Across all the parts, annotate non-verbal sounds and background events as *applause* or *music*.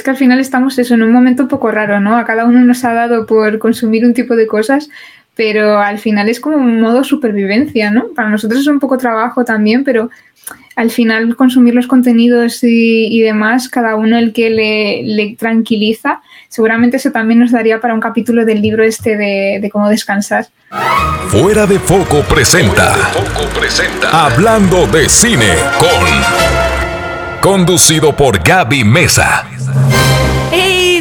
Es que al final estamos eso en un momento un poco raro, ¿no? A cada uno nos ha dado por consumir un tipo de cosas, pero al final es como un modo supervivencia, ¿no? Para nosotros es un poco trabajo también, pero al final consumir los contenidos y, demás, cada uno el que le, tranquiliza, seguramente eso también nos daría para un capítulo del libro este de, cómo descansar. Fuera de Foco presenta. Foco presenta. Hablando de cine con. Conducido por Gaby Mesa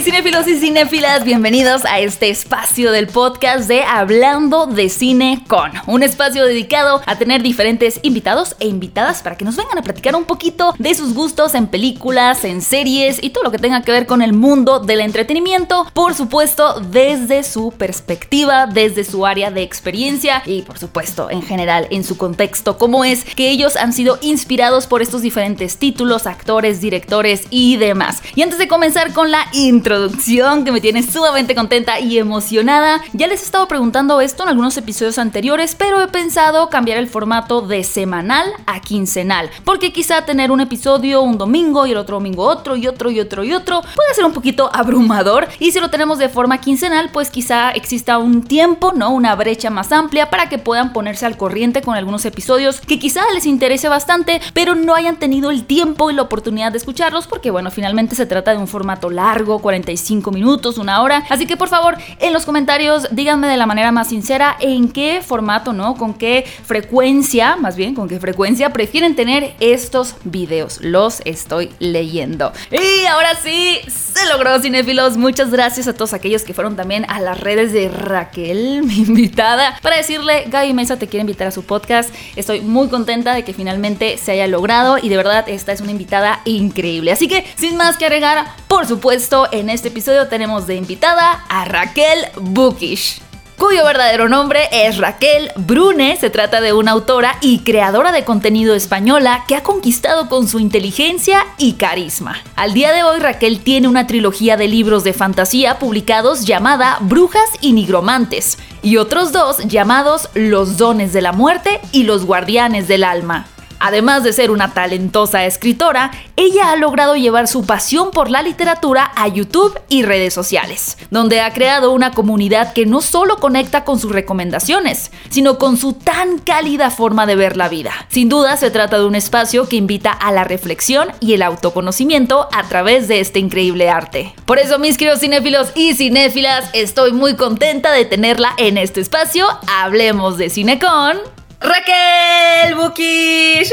cinéfilos y cinéfilas, bienvenidos a este espacio del podcast de Hablando de Cine con, un espacio dedicado a tener diferentes invitados e invitadas para que nos vengan a platicar un poquito de sus gustos en películas, en series y todo lo que tenga que ver con el mundo del entretenimiento, por supuesto desde su perspectiva, desde su área de experiencia y por supuesto en general en su contexto, cómo es que ellos han sido inspirados por estos diferentes títulos, actores, directores y demás. Y antes de comenzar con la introducción, que me tiene sumamente contenta y emocionada. Ya les he estado preguntando esto en algunos episodios anteriores, pero he pensado cambiar el formato de semanal a quincenal, porque quizá tener un episodio un domingo y el otro domingo otro y otro y otro y otro puede ser un poquito *laughs* abrumador y si lo tenemos de forma quincenal, pues quizá exista un tiempo, ¿no? Una brecha más amplia para que puedan ponerse al corriente con algunos episodios que quizá les interese bastante, pero no hayan tenido el tiempo y la oportunidad de escucharlos porque bueno, finalmente se trata de un formato largo, 40 minutos, una hora. Así que por favor, en los comentarios díganme de la manera más sincera en qué formato, ¿no? Con qué frecuencia, más bien, con qué frecuencia prefieren tener estos videos. Los estoy leyendo. Y ahora sí, se logró, cinéfilos. Muchas gracias a todos aquellos que fueron también a las redes de Raquel, *laughs* mi invitada, para decirle, Gaby Mesa te quiere invitar a su podcast. Estoy muy contenta de que finalmente se haya logrado y de verdad esta es una invitada increíble. Así que, sin más que agregar, por supuesto, en este episodio tenemos de invitada a Raquel Bukish cuyo verdadero nombre es Raquel Brune. Se trata de una autora y creadora de contenido española que ha conquistado con su inteligencia y carisma. Al día de hoy, Raquel tiene una trilogía de libros de fantasía publicados llamada Brujas y Nigromantes, y otros dos llamados Los dones de la muerte y Los guardianes del alma. Además de ser una talentosa escritora, ella ha logrado llevar su pasión por la literatura a YouTube y redes sociales, donde ha creado una comunidad que no solo conecta con sus recomendaciones, sino con su tan cálida forma de ver la vida. Sin duda se trata de un espacio que invita a la reflexión y el autoconocimiento a través de este increíble arte. Por eso, mis queridos cinéfilos y cinéfilas, estoy muy contenta de tenerla en este espacio. Hablemos de cine con Raquel Bukish,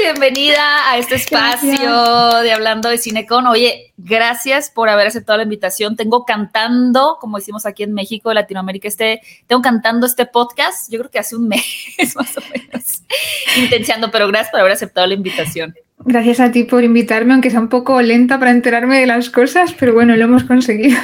bienvenida a este espacio de Hablando de Cinecon. Oye, gracias por haber aceptado la invitación. Tengo cantando, como decimos aquí en México, Latinoamérica, este, tengo cantando este podcast, yo creo que hace un *laughs* mes más o menos, *laughs* intenciando, pero gracias por haber aceptado la invitación. Gracias a ti por invitarme, aunque sea un poco lenta para enterarme de las cosas, pero bueno, lo hemos conseguido.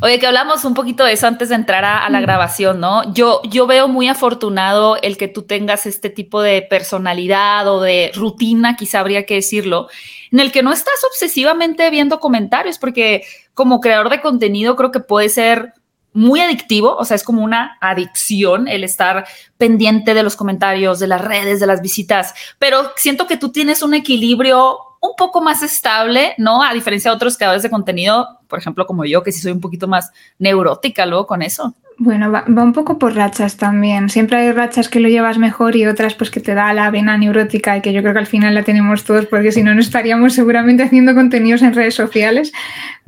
Oye, que hablamos un poquito de eso antes de entrar a, la grabación, ¿no? Yo, yo veo muy afortunado el que tú tengas este tipo de personalidad o de rutina, quizá habría que decirlo, en el que no estás obsesivamente viendo comentarios, porque como creador de contenido creo que puede ser muy adictivo, o sea, es como una adicción el estar pendiente de los comentarios, de las redes, de las visitas, pero siento que tú tienes un equilibrio un poco más estable, ¿no? A diferencia de otros creadores de contenido, por ejemplo, como yo, que sí soy un poquito más neurótica luego con eso. Bueno, va, un poco por rachas también. Siempre hay rachas que lo llevas mejor y otras pues que te da la vena neurótica y que yo creo que al final la tenemos todos porque si no no estaríamos seguramente haciendo contenidos en redes sociales.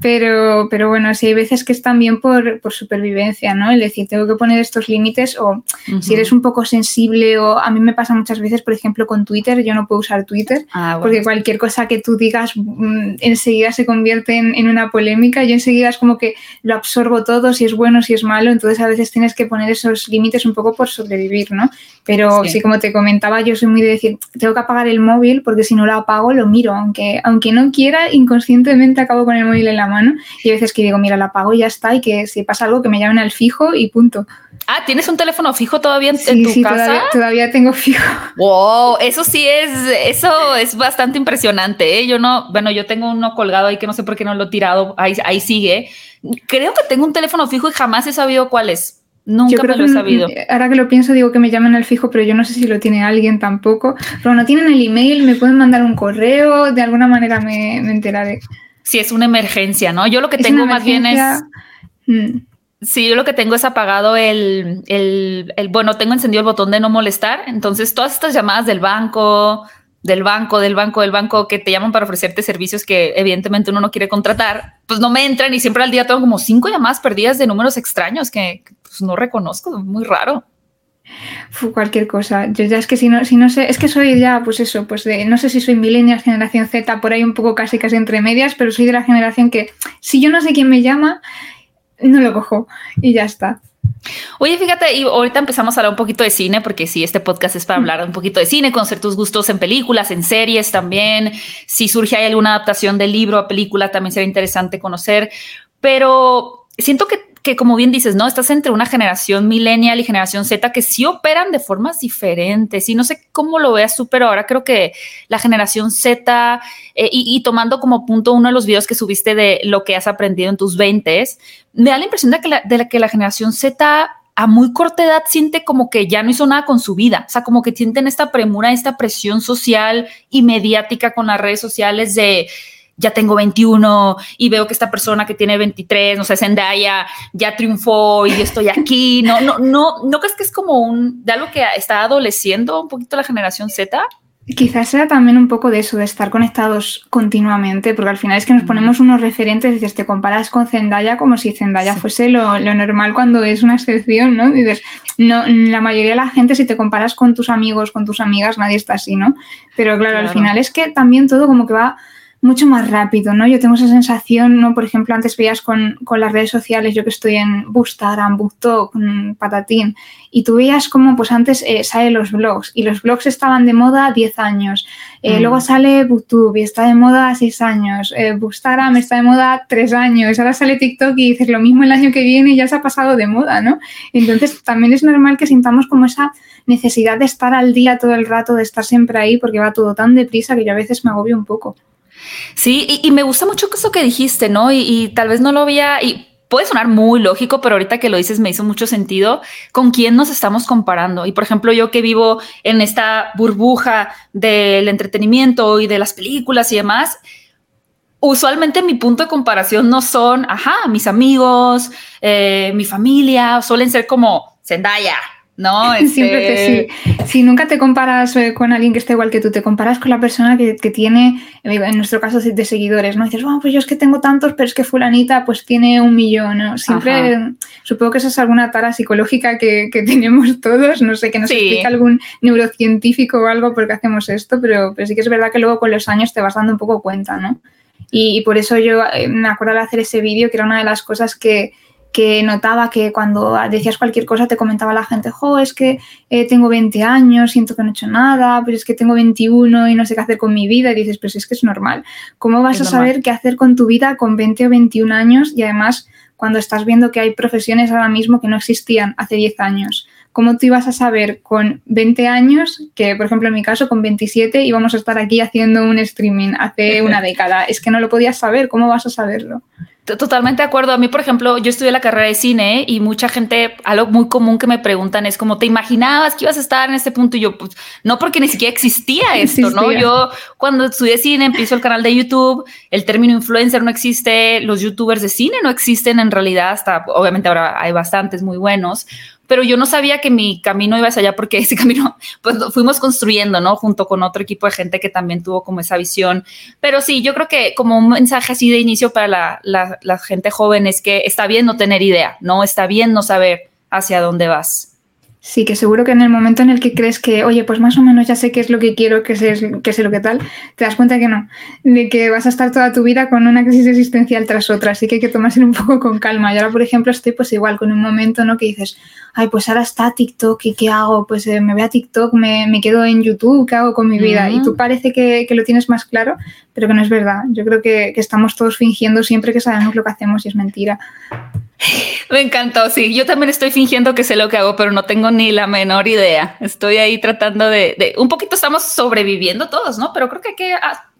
Pero, pero bueno, sí hay veces que es también por, por supervivencia, ¿no? El decir, tengo que poner estos límites o si eres un poco sensible o a mí me pasa muchas veces, por ejemplo, con Twitter, yo no puedo usar Twitter ah, porque cualquier cosa que tú digas mm, enseguida se convierte en, en, una polémica. Yo enseguida es como que lo absorbo todo, si es bueno, si es malo, entonces a veces tienes que poner esos límites un poco por sobrevivir, ¿no? Pero sí. como te comentaba, yo soy muy de decir, tengo que apagar el móvil porque si no lo apago lo miro, aunque, aunque no quiera, inconscientemente acabo con el móvil en la mano y a veces que digo, mira, lo apago y ya está y que si pasa algo que me llamen al fijo y punto. Ah, ¿tienes un teléfono fijo todavía en, sí, tu sí, casa? Todavía, todavía, tengo fijo. Wow, eso sí es, eso es bastante impresionante. ¿eh? Yo no, bueno, yo tengo uno colgado ahí que no sé por qué no lo he tirado, ahí, ahí sigue. Creo que tengo un teléfono fijo y jamás he sabido cuál es. Nunca me lo he sabido. Ahora que lo pienso, digo que me llaman al fijo, pero yo no sé si lo tiene alguien tampoco. Pero no tienen el email, me pueden mandar un correo, de alguna manera me, me enteraré. si es una emergencia, ¿no? Yo lo que tengo más bien es... Mm. Sí, yo lo que tengo es apagado el, el, el, bueno, tengo encendido el botón de no molestar. Entonces, todas estas llamadas del banco, del banco, del banco, del banco que te llaman para ofrecerte servicios que evidentemente uno no quiere contratar, pues no me entran y siempre al día tengo como cinco llamadas perdidas de números extraños que pues, no reconozco, muy raro. Cualquier cosa. Yo ya es que si no, si no sé, es que soy ya, pues eso, pues de, no sé si soy millennial, generación Z, por ahí un poco casi casi entre medias, pero soy de la generación que si yo no sé quién me llama, no lo cojo y ya está. Oye, fíjate, y ahorita empezamos a hablar un poquito de cine, porque sí, este podcast es para hablar un poquito de cine, conocer tus gustos en películas, en series también. Si surge hay alguna adaptación del libro a película, también sería interesante conocer. Pero siento que que como bien dices, ¿no? Estás entre una generación millennial y generación Z que sí operan de formas diferentes y no sé cómo lo veas tú, pero ahora creo que la generación Z eh, y, tomando como punto uno de los videos que subiste de lo que has aprendido en tus 20 me da la impresión de que la, de que la generación Z a muy corta edad siente como que ya no hizo nada con su vida, o sea, como que sienten esta premura, esta presión social y mediática con las redes sociales de ya tengo 21 y veo que esta persona que tiene 23, no sé, Zendaya, ya triunfó y yo estoy aquí. No, no, no, ¿no crees que es como un, de algo que está adoleciendo un poquito la generación Z? Quizás sea también un poco de eso, de estar conectados continuamente, porque al final es que nos ponemos unos referentes y dices, te comparas con Zendaya como si Zendaya fuese lo, lo, normal cuando es una excepción, ¿no? dices, no, la mayoría de la gente, si te comparas con tus amigos, con tus amigas, nadie está así, ¿no? Pero claro. al final es que también todo como que va mucho más rápido, ¿no? Yo tengo esa sensación, ¿no? Por ejemplo, antes veías con, las redes sociales, yo que estoy en Boostagram, BookTok, Patatín, y tú veías como, pues antes eh, salen los blogs, y los blogs estaban de moda 10 años, eh, mm. luego sale BookTube y está de moda 6 años, eh, está de moda 3 años, ahora sale TikTok y dices lo mismo el año que viene y ya se ha pasado de moda, ¿no? Entonces también es normal que sintamos como esa necesidad de estar al día todo el rato, de estar siempre ahí, porque va todo tan deprisa que yo a veces me agobio un poco. Sí, y, me gusta mucho eso que dijiste, ¿no? Y, tal vez no lo había, y puede sonar muy lógico, pero ahorita que lo dices me hizo mucho sentido con quién nos estamos comparando. Y por ejemplo, yo que vivo en esta burbuja del entretenimiento y de las películas y demás, usualmente mi punto de comparación no son, ajá, mis amigos, eh, mi familia, suelen ser como Zendaya, ¿no? *laughs* Siempre que este sí. Si nunca te comparas eh, con alguien que esté igual que tú, te comparas con la persona que, tiene, en nuestro caso, de seguidores, ¿no? dices, bueno, pues yo es que tengo tantos, pero es que fulanita pues tiene un millón, ¿no? Siempre, supongo que esa es alguna tara psicológica que, tenemos todos, no sé, que nos explica algún neurocientífico o algo porque hacemos esto, pero, pero sí que es verdad que luego con los años te vas dando un poco cuenta, ¿no? Y, y por eso yo eh, me acuerdo de hacer ese vídeo, que era una de las cosas que, que notaba que cuando decías cualquier cosa te comentaba la gente, jo, es que eh, tengo 20 años, siento que no he hecho nada, pero es que tengo 21 y no sé qué hacer con mi vida. Y dices, pues es que es normal. ¿Cómo vas a saber qué hacer con tu vida con 20 o 21 años? Y además, cuando estás viendo que hay profesiones ahora mismo que no existían hace 10 años. ¿Cómo tú ibas a saber con 20 años, que por ejemplo en mi caso con 27 íbamos a estar aquí haciendo un streaming hace una *laughs* década? Es que no lo podías saber, ¿cómo vas a saberlo? Totalmente de acuerdo. A mí, por ejemplo, yo estudié la carrera de cine y mucha gente, algo muy común que me preguntan es como, ¿te imaginabas que ibas a estar en este punto? Y yo, pues, no, porque ni siquiera existía *laughs* esto, ¿no? Yo, cuando estudié cine, empiezo el canal de YouTube, el término influencer no existe, los youtubers de cine no existen en realidad, hasta, obviamente ahora hay bastantes muy buenos, pero yo no sabía que mi camino iba hacia allá porque *laughs* ese camino pues fuimos construyendo, ¿no? Junto con otro equipo de gente que también tuvo como esa visión. Pero sí, yo creo que como un mensaje así de inicio para la, la, la gente joven es que está bien no tener idea, ¿no? Está bien no saber hacia dónde vas. Sí, que seguro que en el momento en el que crees que, oye, pues más o menos ya sé qué es lo que quiero, que sé, que sé lo que tal, te das cuenta que no, de que vas a estar toda tu vida con una crisis existencial tras otra, así que hay que tomárselo un poco con calma. Y ahora, por ejemplo, estoy pues igual con un momento, ¿no? Que dices, ay, pues ahora está TikTok y ¿qué hago? Pues eh, me voy a TikTok, me, me, quedo en YouTube, ¿qué hago con mi vida? Y tú parece que, que, lo tienes más claro, pero que no es verdad. Yo creo que, que estamos todos fingiendo siempre que sabemos lo que hacemos y es mentira. Me encantó, sí. Yo también estoy fingiendo que sé lo que hago, pero no tengo ni la menor idea. Estoy ahí tratando de, un poquito estamos sobreviviendo todos, ¿no? Pero creo que hay que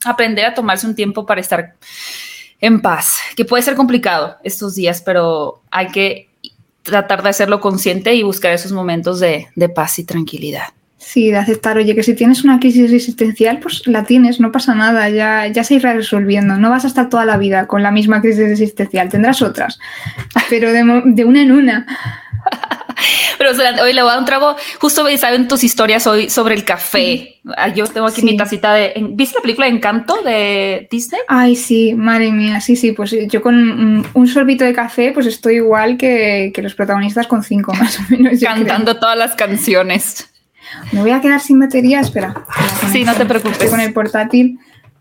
aprender a tomarse un tiempo para estar en paz, que puede ser complicado estos días, pero hay que tratar de hacerlo consciente y buscar esos momentos de, de paz y tranquilidad. Sí, de aceptar, oye, que si tienes una crisis existencial, pues la tienes, no pasa nada, ya, ya se irá resolviendo. No vas a estar toda la vida con la misma crisis existencial, tendrás otras, pero de, de una en una. *laughs* Pero hoy le voy a dar un trago. Justo saben tus historias hoy sobre el café. Ah, yo tengo aquí mi tacita de. ¿Viste la película Encanto de Disney? Ay, sí, madre mía. Sí, sí. Pues yo con un sorbito de café, pues estoy igual que, los protagonistas con cinco *laughs* más o menos. Cantando todas las canciones. Me voy a quedar sin batería. Espera. Sí, no te preocupes. con el portátil.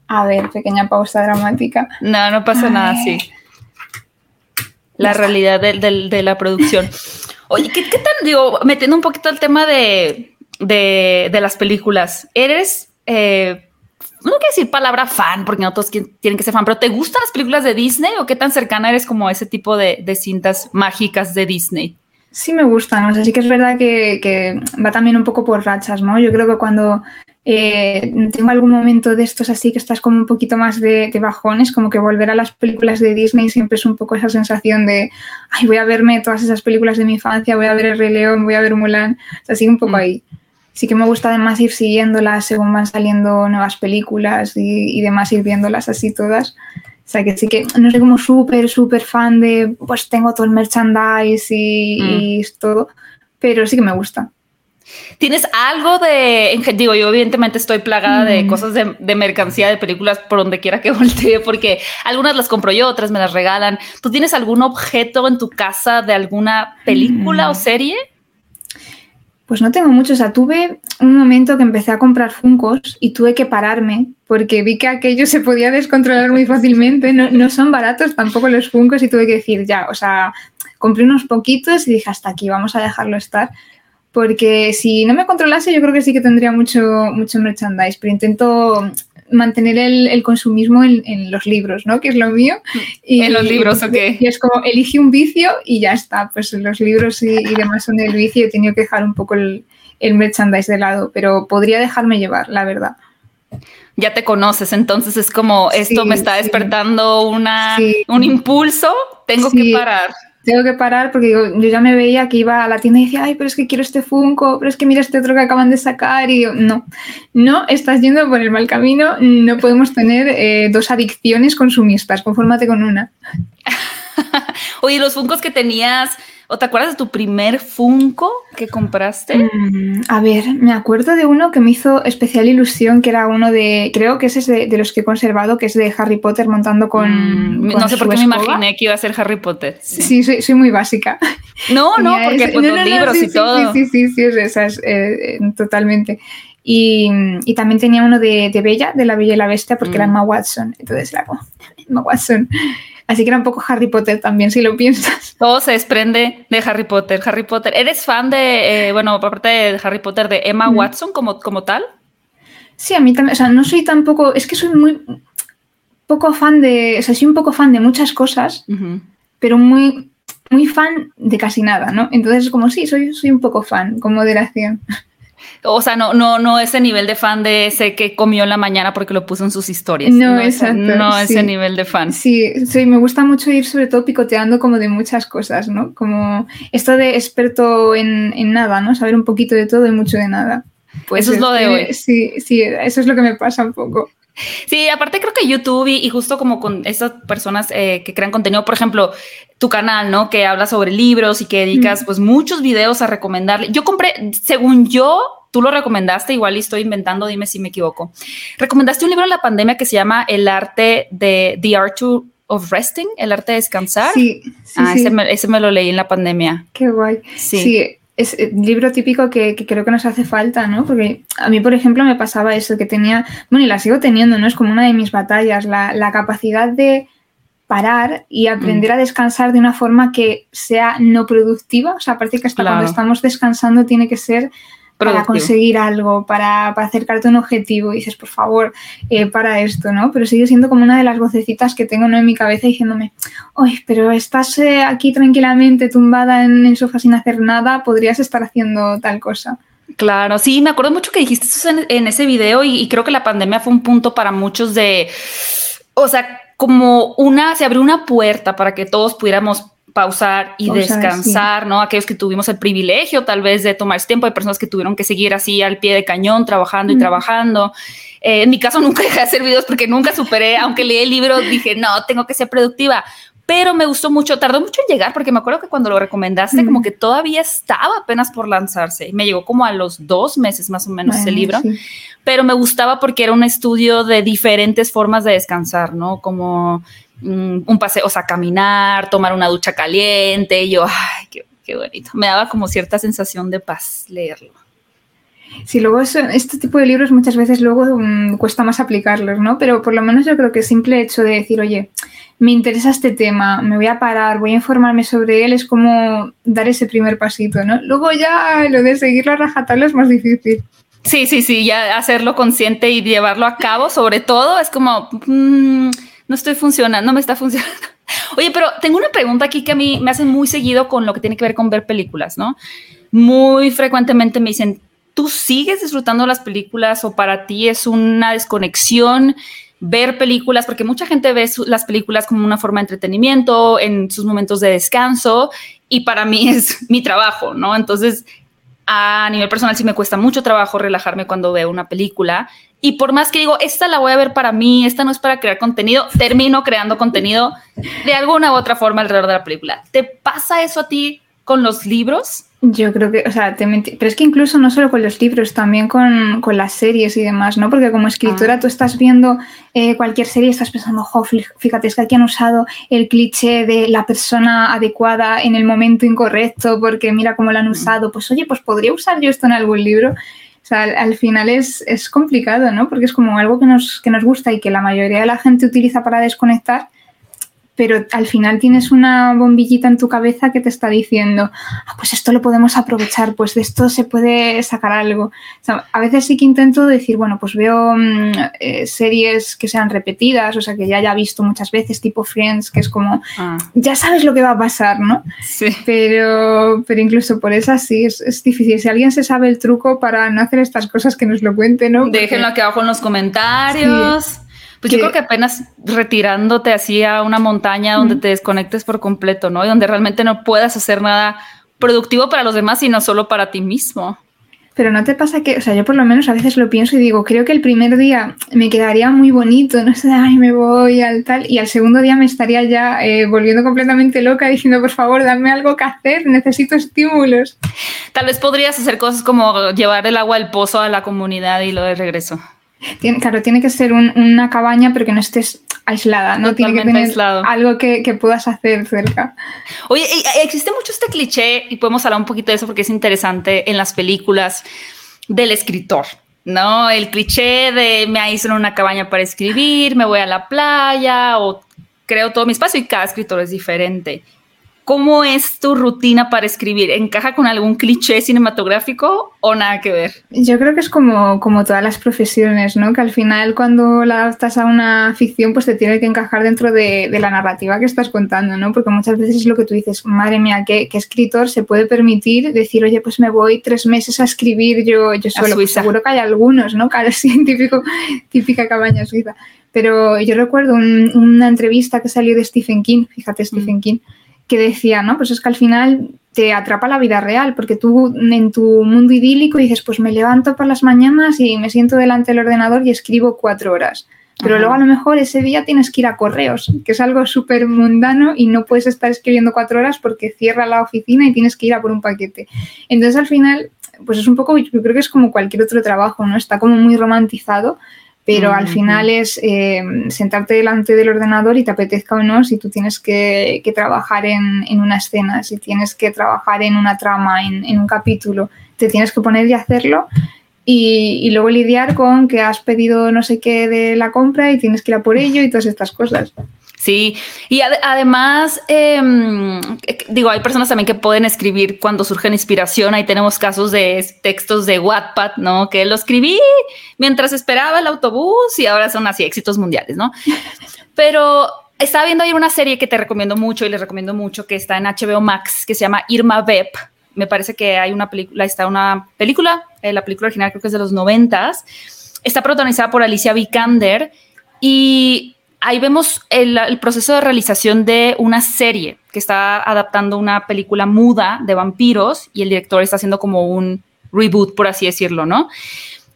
A ver, pequeña pausa dramática. No, no pasa nada, sí. La realidad de la producción. Oye, ¿qué, tan, digo, metiendo un poquito el tema de, las películas, eres, eh, no quiero decir palabra fan, porque no todos tienen que ser fan, pero ¿te gustan las películas de Disney o qué tan cercana eres como a ese tipo de, cintas mágicas de Disney? Sí me gustan, o sea, sí que es verdad que, que, va también un poco por rachas, ¿no? Yo creo que cuando eh, tengo algún momento de estos así que estás como un poquito más de, bajones, como que volver a las películas de Disney siempre es un poco esa sensación de, ay, voy a verme todas esas películas de mi infancia, voy a ver El Rey León, voy a ver Mulan, o sea, sigue un poco mm. ahí. Sí que me gusta además ir siguiéndolas según van saliendo nuevas películas y, demás, ir viéndolas así todas. O sea, que sí que no soy como súper, súper fan de, pues tengo todo el merchandise y, mm. y todo, pero sí que me gusta. ¿Tienes algo de, digo, yo evidentemente estoy plagada de cosas de, mercancía, de películas por donde quiera que *laughs* voltee, porque algunas las compro yo, otras me las regalan. ¿Tú tienes algún objeto en tu casa de alguna película o serie? Pues no tengo mucho, o sea, tuve un momento que empecé a comprar Funcos y tuve que pararme porque vi que aquello se podía descontrolar muy fácilmente, no, no son baratos tampoco los Funcos y tuve que decir ya, o sea, compré unos poquitos y dije hasta aquí, vamos a dejarlo estar porque si no me controlase yo creo que sí que tendría mucho, mucho merchandise, pero intento mantener el, consumismo en, los libros, ¿no? Que es lo mío. Y, en los libros, ok. Y es como, elige un vicio y ya está. Pues los libros y, demás son del vicio he tenido que dejar un poco el, merchandise de lado, pero podría dejarme llevar, la verdad. Ya te conoces, entonces es como, esto me está despertando una, un impulso, tengo que parar tengo que parar porque yo ya me veía que iba a la tienda y decía, ay, pero es que quiero este Funko, pero es que mira este otro que acaban de sacar y yo, no, no, estás yendo por el mal camino, no podemos tener eh, dos adicciones consumistas, confórmate con una. *laughs* Oye, los Funkos que tenías ¿O te acuerdas de tu primer Funko que compraste? Mm, a ver, me acuerdo de uno que me hizo especial ilusión, que era uno de, creo que ese es de, los que he conservado, que es de Harry Potter montando con... Mm, no sé por qué me imaginé que iba a ser Harry Potter. Sí, soy, muy básica. No, no, porque con los libros y todo. Sí, sí, sí, sí, es, eh, totalmente. Y, también tenía uno de, Bella, de la Bella y la Bestia, porque era mm. Emma Watson. Entonces era como, Emma Watson. Así que era un poco Harry Potter también, si lo piensas. *laughs* Todo se desprende de Harry Potter. Harry Potter. ¿Eres fan de, eh, bueno, aparte de Harry Potter, de Emma Watson como, como tal? Sí, a mí también. O sea, no soy tampoco. Es que soy muy poco fan de. O sea, soy un poco fan de muchas cosas, pero muy, muy fan de casi nada, ¿no? Entonces, como sí, soy, soy un poco fan, con moderación. *laughs* O sea, no, no, no ese nivel de fan de ese que comió en la mañana porque lo puso en sus historias. No, exacto. No ese nivel de fan. Sí, sí, me gusta mucho ir sobre todo picoteando como de muchas cosas, ¿no? Como esto de experto en, nada, ¿no? Saber un poquito de todo y mucho de nada. Pues eso es lo de hoy. Sí, sí, eso es lo que me pasa un poco. Sí, aparte creo que YouTube y, justo como con esas personas eh, que crean contenido, por ejemplo, tu canal, ¿no? Que habla sobre libros y que dedicas pues muchos videos a recomendarle. Yo compré, según yo, tú lo recomendaste, igual y estoy inventando, dime si me equivoco. Recomendaste un libro en la pandemia que se llama El arte de The Art of Resting, el arte de descansar. Sí, sí, ah, Ese, me, lo leí en la pandemia. Qué guay. Sí. es el libro típico que, creo que nos hace falta, ¿no? Porque a mí, por ejemplo, me pasaba eso, que tenía, bueno, y la sigo teniendo, ¿no? Es como una de mis batallas, la, capacidad de parar y aprender mm. a descansar de una forma que sea no productiva. O sea, parece que hasta cuando estamos descansando tiene que ser para conseguir algo, para, acercarte a un objetivo. Y dices, por favor, eh, para esto, ¿no? Pero sigue siendo como una de las vocecitas que tengo en mi cabeza diciéndome, uy, pero estás eh, aquí tranquilamente tumbada en el sofá sin hacer nada, podrías estar haciendo tal cosa. Claro, sí, me acuerdo mucho que dijiste eso en, ese video y, y creo que la pandemia fue un punto para muchos de, o sea, como una, se abrió una puerta para que todos pudiéramos pausar y descansar, ¿no? Aquellos que tuvimos el privilegio tal vez de tomar ese tiempo, hay personas que tuvieron que seguir así al pie de cañón, trabajando y trabajando. Eh, en mi caso *laughs* nunca dejé de hacer videos porque nunca superé, aunque leí el libro, dije, no, tengo que ser productiva. Pero me gustó mucho, tardó mucho en llegar porque me acuerdo que cuando lo recomendaste como que todavía estaba apenas por lanzarse. Me llegó como a los dos meses más o menos ese libro, pero me gustaba porque era un estudio de diferentes formas de descansar, ¿no? Como mm, un paseo, o sea, caminar, tomar una ducha caliente. Y yo, ay, qué, qué bonito. Me daba como cierta sensación de paz leerlo. Sí, luego este tipo de libros muchas veces luego mm, cuesta más aplicarlos, ¿no? Pero por lo menos yo creo que el simple hecho de decir, oye, me interesa este tema, me voy a parar, voy a informarme sobre él, es como dar ese primer pasito, ¿no? Luego ya lo de seguirlo a rajatabla es más difícil. Sí, sí, sí, ya hacerlo consciente y llevarlo a cabo, sobre todo, es como, mm, no estoy funcionando, no me está funcionando. *laughs* Oye, pero tengo una pregunta aquí que a mí me hacen muy seguido con lo que tiene que ver con ver películas, ¿no? Muy frecuentemente me dicen, ¿tú sigues disfrutando las películas o para ti es una desconexión ver películas? Porque mucha gente ve las películas como una forma de entretenimiento en sus momentos de descanso y para mí *laughs* es mi trabajo, ¿no? Entonces, a nivel personal sí me cuesta mucho trabajo relajarme cuando veo una película y por más que digo, esta la voy a ver para mí, esta no es para crear contenido, termino creando contenido de alguna u otra forma alrededor de la película. ¿Te pasa eso a ti con los libros? Yo creo que, o sea, te pero es que incluso no solo con los libros, también con, con las series y demás, ¿no? Porque como escritora ah. tú estás viendo eh, cualquier serie y estás pensando, jo, fíjate, es que aquí han usado el cliché de la persona adecuada en el momento incorrecto, porque mira cómo lo han mm. usado. Pues oye, pues podría usar yo esto en algún libro. O sea, al, al final es, es, complicado, ¿no? Porque es como algo que nos, que nos gusta y que la mayoría de la gente utiliza para desconectar pero al final tienes una bombillita en tu cabeza que te está diciendo, ah, pues esto lo podemos aprovechar, pues de esto se puede sacar algo. a veces sí que intento decir, bueno, pues veo mm, eh, series que sean repetidas, o sea, que ya haya visto muchas veces, tipo Friends, que es como, ah. ya sabes lo que va a pasar, ¿no? Sí. Pero, pero incluso por eso sí, es, es, difícil. Si alguien se sabe el truco para no hacer estas cosas, que nos lo cuente, ¿no? Déjenlo aquí abajo en los comentarios. Pues yo creo que apenas retirándote así a una montaña donde te desconectes por completo, ¿no? Y donde realmente no puedas hacer nada productivo para los demás, sino solo para ti mismo. Pero no te pasa que, o sea, yo por lo menos a veces lo pienso y digo, creo que el primer día me quedaría muy bonito, no sé, *laughs* ay, me voy al tal, y al segundo día me estaría ya eh, volviendo completamente loca diciendo, por favor, dame algo que hacer, necesito estímulos. Tal vez podrías hacer cosas como llevar el agua al pozo a la comunidad y lo de regreso. Tiene, claro, tiene que ser una cabaña, pero que no estés aislada, ¿no? tiene que tener algo que, que, puedas hacer cerca. Oye, existe mucho este cliché, y podemos hablar un poquito de eso porque es interesante en las películas del escritor. ¿no? El cliché de me aíslo en una cabaña para escribir, me voy a la playa o creo todo mi espacio y cada escritor es diferente. ¿Cómo es tu rutina para escribir? ¿Encaja con algún cliché cinematográfico o nada que ver? Yo creo que es como, como todas las profesiones, ¿no? Que al final cuando la adaptas a una ficción, pues te tiene que encajar dentro de, la narrativa que estás contando, ¿no? Porque muchas veces es lo que tú dices, madre mía, ¿qué, escritor se puede permitir decir, oye, pues me voy tres meses a escribir yo, yo solo? Pues seguro que hay algunos, ¿no? *laughs* Sí, típico, típica cabaña suiza. Pero yo recuerdo una entrevista que salió de Stephen King, fíjate, Stephen mm. King que decía, ¿no? Pues es que al final te atrapa la vida real, porque tú en tu mundo idílico dices, pues me levanto por las mañanas y me siento delante del ordenador y escribo cuatro horas. Pero luego a lo mejor ese día tienes que ir a correos, que es algo súper mundano y no puedes estar escribiendo cuatro horas porque cierra la oficina y tienes que ir a por un paquete. Entonces al final, pues es un poco, yo creo que es como cualquier otro trabajo, ¿no? Está como muy romantizado pero al final es eh, sentarte delante del ordenador y te apetezca o no si tú tienes que, trabajar en, una escena, si tienes que trabajar en una trama, en, un capítulo, te tienes que poner y hacerlo y, y, luego lidiar con que has pedido no sé qué de la compra y tienes que ir a por ello y todas estas cosas. Sí, y además, em, digo, hay personas también que pueden escribir cuando surge inspiración. Ahí tenemos casos de textos de Wattpad, ¿no? Que lo escribí mientras esperaba el autobús y ahora son así éxitos mundiales, ¿no? *laughs* Pero estaba viendo ahí una serie que te recomiendo mucho y les recomiendo mucho que está en HBO Max, que se llama Irma Vep. Me parece que hay una película, está una película, eh, la película original creo que es de los noventas. Está protagonizada por Alicia Vikander y ahí vemos el, proceso de realización de una serie que está adaptando una película muda de vampiros y el director está haciendo como un reboot, por así decirlo, ¿no?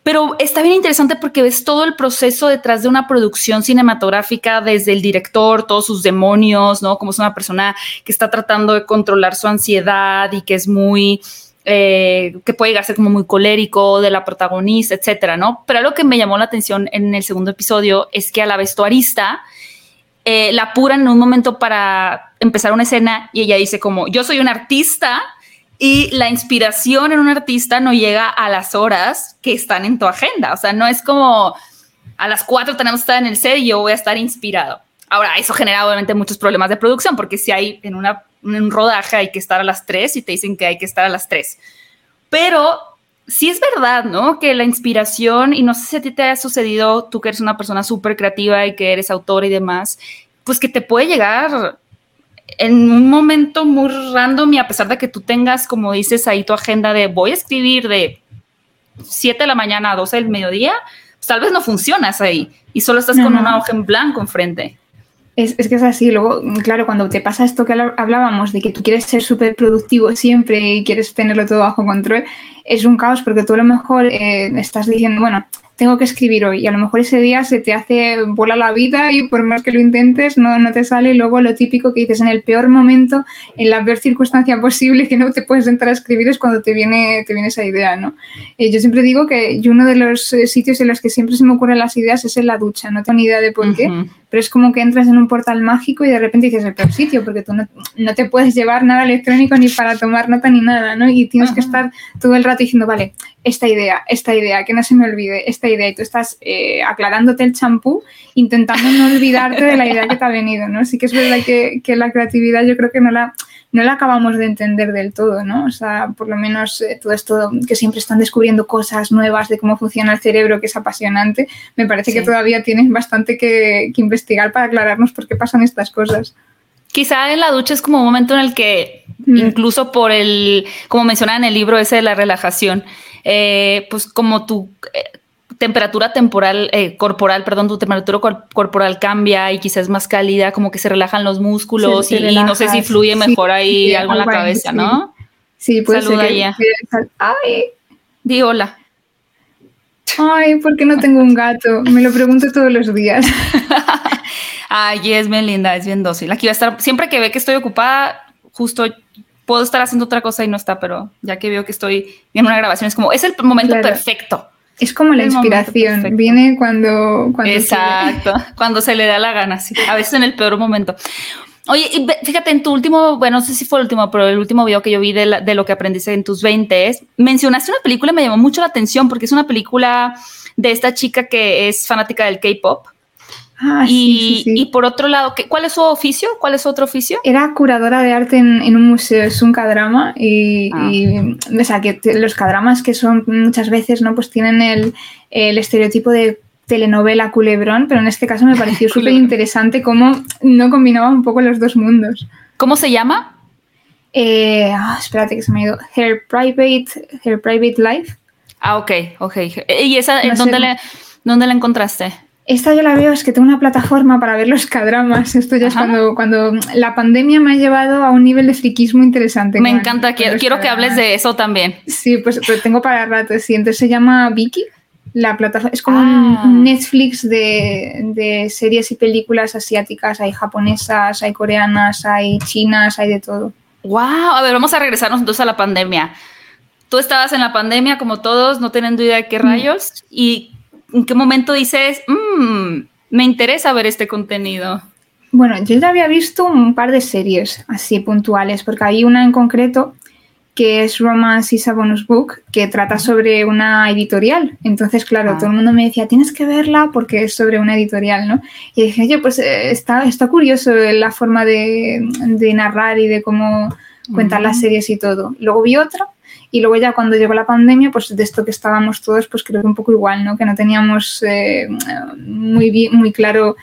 Pero está bien interesante porque ves todo el proceso detrás de una producción cinematográfica, desde el director, todos sus demonios, ¿no? Como es una persona que está tratando de controlar su ansiedad y que es muy, eh, que puede llegar a ser como muy colérico de la protagonista, etcétera, ¿no? Pero algo que me llamó la atención en el segundo episodio es que a la vestuarista eh, la apuran en un momento para empezar una escena y ella dice como, yo soy un artista y la inspiración en un artista no llega a las horas que están en tu agenda. O sea, no es como a las cuatro tenemos que estar en el set y yo voy a estar inspirado. Ahora, eso genera obviamente muchos problemas de producción, porque si hay en, una, un rodaje hay que estar a las tres y te dicen que hay que estar a las tres. Pero sí es verdad, ¿no? Que la inspiración, y no sé si a ti te ha sucedido, tú que eres una persona súper creativa y que eres autor y demás, pues que te puede llegar en un momento muy random y a pesar de que tú tengas, como dices ahí, tu agenda de voy a escribir de 7 de la mañana a 12 del mediodía, pues tal vez no funcionas ahí y solo estás con una hoja en blanco enfrente. Es, es, que es así. Luego, claro, cuando te pasa esto que hablábamos de que tú quieres ser súper productivo siempre y quieres tenerlo todo bajo control, es un caos porque tú a lo mejor eh, estás diciendo, bueno, tengo que escribir hoy y a lo mejor ese día se te hace bola la vida y por más que lo intentes no, no te sale y luego lo típico que dices en el peor momento, en la peor circunstancia *laughs* posible que no te puedes entrar a escribir es cuando te viene, te viene esa idea, ¿no? Eh, yo siempre digo que uno de los eh, sitios en los que siempre se me ocurren las ideas es en la ducha, no tengo ni idea de por qué, pero es como que entras en un portal mágico y de repente dices el peor sitio porque tú no, no te puedes llevar nada electrónico ni para tomar nota ni nada, ¿no? Y tienes que estar todo el rato diciendo, vale, esta idea, esta idea, que no se me olvide, esta idea, y tú estás eh, aclarándote el champú, intentando no olvidarte de la idea que te ha venido, ¿no? Sí que es verdad que, que la creatividad yo creo que no la, no la acabamos de entender del todo, ¿no? O sea, por lo menos eh, todo esto que siempre están descubriendo cosas nuevas de cómo funciona el cerebro, que es apasionante, me parece que todavía tienen bastante que, que investigar para aclararnos por qué pasan estas cosas. Quizá en la ducha es como un momento en el que, mm. incluso por el, como mencionaba en el libro ese de la relajación, eh, pues como tu eh, temperatura temporal, eh, corporal, perdón, tu temperatura corporal cambia y quizás es más cálida, como que se relajan los músculos y, no sé si fluye mejor ahí algo en la cabeza, ¿no? Sí, pues Saluda ser Ay. Di hola. Ay, ¿por qué no tengo un gato? Me lo pregunto todos los días. *laughs* Ay, es bien linda, es bien dócil. Aquí va a estar, siempre que ve que estoy ocupada, justo puedo estar haciendo otra cosa y no está, pero ya que veo que estoy en una grabación, es como, es el momento perfecto. Es como la inspiración, viene cuando... cuando Exacto, cuando se le da la gana, sí. a veces en el peor momento. Oye, fíjate, en tu último, bueno, no sé si fue el último, pero el último video que yo vi de, de lo que aprendiste en tus 20 mencionaste una película, me llamó mucho la atención porque es una película de esta chica que es fanática del K-pop Ah, y, y, por otro lado, ¿cuál es su oficio? ¿Cuál es su otro oficio? Era curadora de arte en, un museo, es un cadrama y, ah. o sea, que los cadramas que son muchas veces, ¿no? Pues tienen el, el estereotipo de telenovela culebrón, pero en este caso me pareció *laughs* súper interesante cómo no combinaba un poco los dos mundos. ¿Cómo se llama? Eh, ah, espérate que se me ha ido. Her Private, Her Private Life. Ah, ok, ok. ¿Y esa, ¿dónde, ¿dónde la encontraste? Esta yo la veo, es que tengo una plataforma para ver los cadramas. Esto ya es cuando, cuando la pandemia me ha llevado a un nivel de friquismo interesante. Me encanta, quiero, quiero que hables de eso también. Sí, pues pero tengo para rato, sí. Entonces se llama Vicky. La plataforma es como un ah. Netflix de, de, series y películas asiáticas. Hay japonesas, hay coreanas, hay chinas, hay de todo. ¡Wow! A ver, vamos a regresarnos entonces a la pandemia. Tú estabas en la pandemia como todos, no teniendo idea de qué mm. rayos. ¿Y en qué momento dices, mmm, me interesa ver este contenido? Bueno, yo ya había visto un par de series así puntuales, porque hay una en concreto que es Romance is a Bonus Book, que trata sobre una editorial. Entonces, claro, ah. todo el mundo me decía, tienes que verla porque es sobre una editorial, ¿no? Y dije, oye, pues eh, está, está curioso la forma de, de narrar y de cómo cuentan las series y todo. Luego vi otra y luego ya cuando llegó la pandemia, pues de esto que estábamos todos, pues creo que un poco igual, ¿no? Que no teníamos eh, muy, bien, muy claro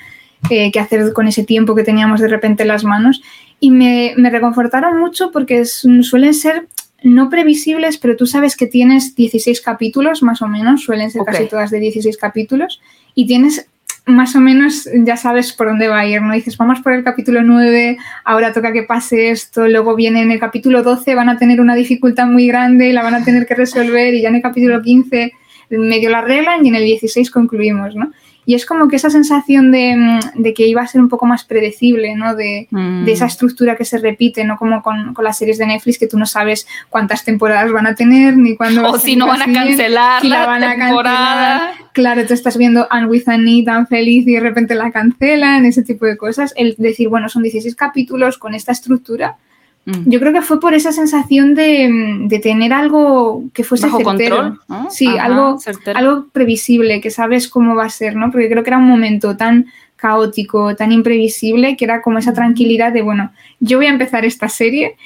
eh, qué hacer con ese tiempo que teníamos de repente en las manos. Y me, me reconfortaron mucho porque suelen ser no previsibles, pero tú sabes que tienes 16 capítulos, más o menos, suelen ser casi todas de 16 capítulos, y tienes más o menos ya sabes por dónde va a ir, ¿no? Dices, vamos por el capítulo 9, ahora toca que pase esto, luego viene en el capítulo 12, van a tener una dificultad muy grande y la van a tener que resolver y ya en el capítulo 15 medio la arreglan y en el 16 concluimos, ¿no? Y es como que esa sensación de, de, que iba a ser un poco más predecible, ¿no? De, de esa mm. estructura que se repite, no como con, con, las series de Netflix que tú no sabes cuántas temporadas van a tener ni cuándo. *laughs* O si no van a cancelar si la, van a temporada. Claro, tú estás viendo Anne with Annie tan feliz y de repente la cancelan, ese tipo de cosas. El decir, bueno, son 16 capítulos con esta estructura Mm. Yo creo que fue por esa sensación de, tener algo que fuese Bajo certero. Control, Sí, algo, algo previsible, que sabes cómo va a ser, ¿no? Porque creo que era un momento tan caótico, tan imprevisible, que era como esa tranquilidad de, bueno, yo voy a empezar esta serie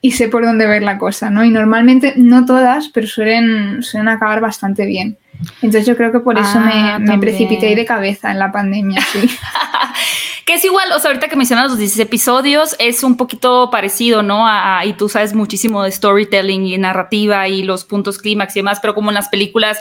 y sé por dónde ver la cosa, ¿no? Y normalmente, no todas, pero suelen, suelen acabar bastante bien. Entonces yo creo que por eso me, ah, me precipité de cabeza en la pandemia, sí. *laughs* Que es igual, o sea, ahorita que mencionas los 16 episodios, es un poquito parecido, ¿no? A, y tú sabes muchísimo de storytelling y narrativa y los puntos clímax y demás, pero como en las películas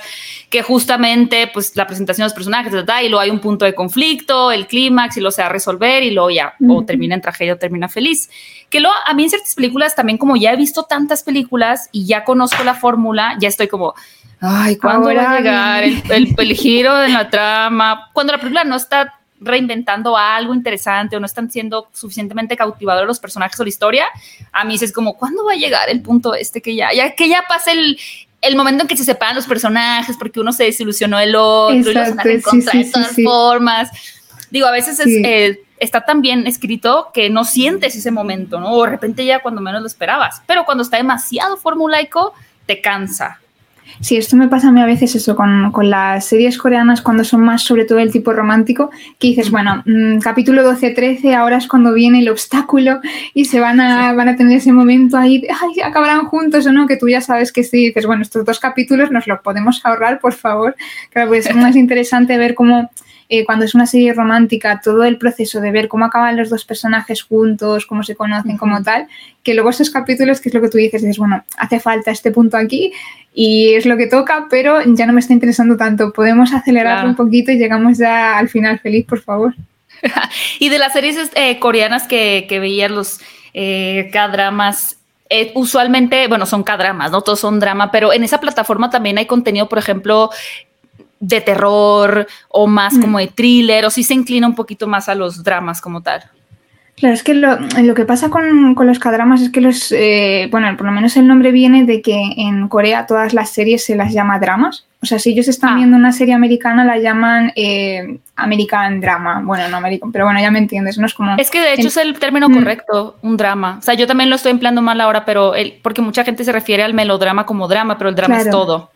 que justamente, pues la presentación de los personajes. Y luego hay un punto de conflicto, el clímax, y lo se va a resolver, y luego ya, o termina en tragedia o termina feliz. Que luego, a mí en ciertas películas también, como ya he visto tantas películas y ya conozco la fórmula, ya estoy como, ay, ¿cuándo va a llegar el, el, el giro de la trama? Cuando la película no está reinventando algo interesante o no están siendo suficientemente cautivadores los personajes o la historia, a mí es como, ¿cuándo va a llegar el punto este que ya, ya que ya pase el, el momento en que se separan los personajes porque uno se desilusionó el otro y los van a de todas formas? Digo, a veces eh, está tan bien escrito que no sientes ese momento, ¿no? O de repente ya cuando menos lo esperabas, pero cuando está demasiado formulaico, te cansa. Sí, esto me pasa a mí a veces eso con, con, las series coreanas cuando son más sobre todo el tipo romántico, que dices, bueno, mmm, capítulo 12-13, ahora es cuando viene el obstáculo y se van a, van a tener ese momento ahí, de, ay, acabarán juntos o no, que tú ya sabes que sí, dices, bueno, estos dos capítulos nos los podemos ahorrar, por favor. Claro, pues es más interesante ver cómo eh, cuando es una serie romántica, todo el proceso de ver cómo acaban los dos personajes juntos, cómo se conocen, como tal, que luego esos capítulos, que es lo que tú dices, dices, bueno, hace falta este punto aquí y es lo que toca, pero ya no me está interesando tanto. Podemos acelerarlo un poquito y llegamos ya al final feliz, por favor. *laughs* y de las series eh, coreanas que, que veías, los eh, K-dramas, eh, usualmente, bueno, son K-dramas, ¿no? Todos son drama, pero en esa plataforma también hay contenido, por ejemplo, de terror o más como de thriller, o si se inclina un poquito más a los dramas como tal. Claro, es que lo, lo que pasa con, con los cadramas es que los, eh, bueno, por lo menos el nombre viene de que en Corea todas las series se las llama dramas. O sea, si ellos están ah. viendo una serie americana, la llaman eh, American Drama. Bueno, no American, pero bueno, ya me entiendes, ¿no? Es como... Es que de hecho es el término mm. correcto, un drama. O sea, yo también lo estoy empleando mal ahora, pero el, porque mucha gente se refiere al melodrama como drama, pero el drama es todo.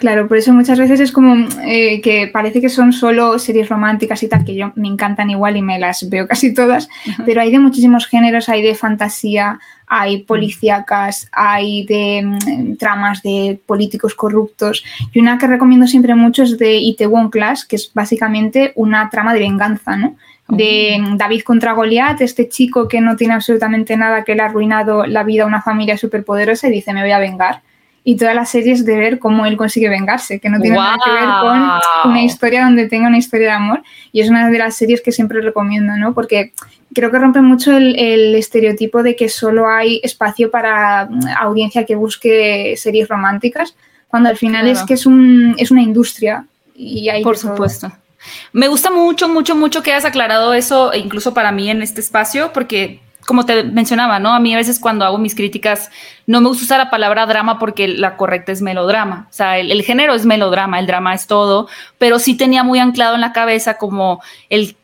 Claro, por eso muchas veces es como eh, que parece que son solo series románticas y tal, que yo me encantan igual y me las veo casi todas, pero hay de muchísimos géneros, hay de fantasía, hay policíacas, hay de mm, tramas de políticos corruptos. Y una que recomiendo siempre mucho es de Itaewon Class, que es básicamente una trama de venganza, ¿no? de oh. David contra Goliat, este chico que no tiene absolutamente nada, que le ha arruinado la vida a una familia superpoderosa y dice, me voy a vengar y todas las series de ver cómo él consigue vengarse, que no tiene nada que ver con una historia donde tenga una historia de amor. Y es una de las series que siempre recomiendo, ¿no? Porque creo que rompe mucho el, estereotipo de que solo hay espacio para mm, audiencia que busque series románticas, cuando al final es que es, un, es una industria. Y hay Por supuesto. Me gusta mucho, mucho, mucho que hayas aclarado eso, incluso para mí en este espacio, porque como te mencionaba, ¿no? A mí a veces cuando hago mis críticas no me gusta usar la palabra drama porque la correcta es melodrama. O sea, el, género es melodrama, el drama es todo, pero sí tenía muy anclado en la cabeza como el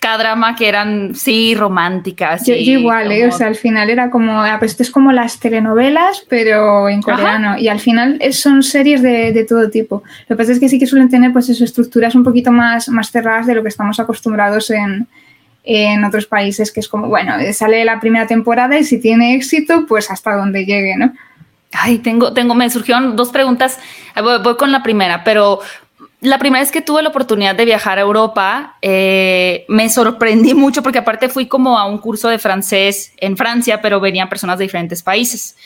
drama que eran, sí, románticas. Yo, igual, ¿eh? o sea, al final era como, ah, pues esto es como las telenovelas, pero en coreano. Y al final son series de, de, todo tipo. Lo que pasa es que sí que suelen tener, pues, eso, estructuras un poquito más, más cerradas de lo que estamos acostumbrados en, en otros países que es como, bueno, sale la primera temporada y si tiene éxito, pues hasta donde llegue, ¿no? Ay, tengo, tengo, me surgieron dos preguntas. Voy, con la primera, pero la primera vez que tuve la oportunidad de viajar a Europa, eh, me sorprendí *laughs* mucho porque aparte fui como a un curso de francés en Francia, pero venían personas de diferentes países.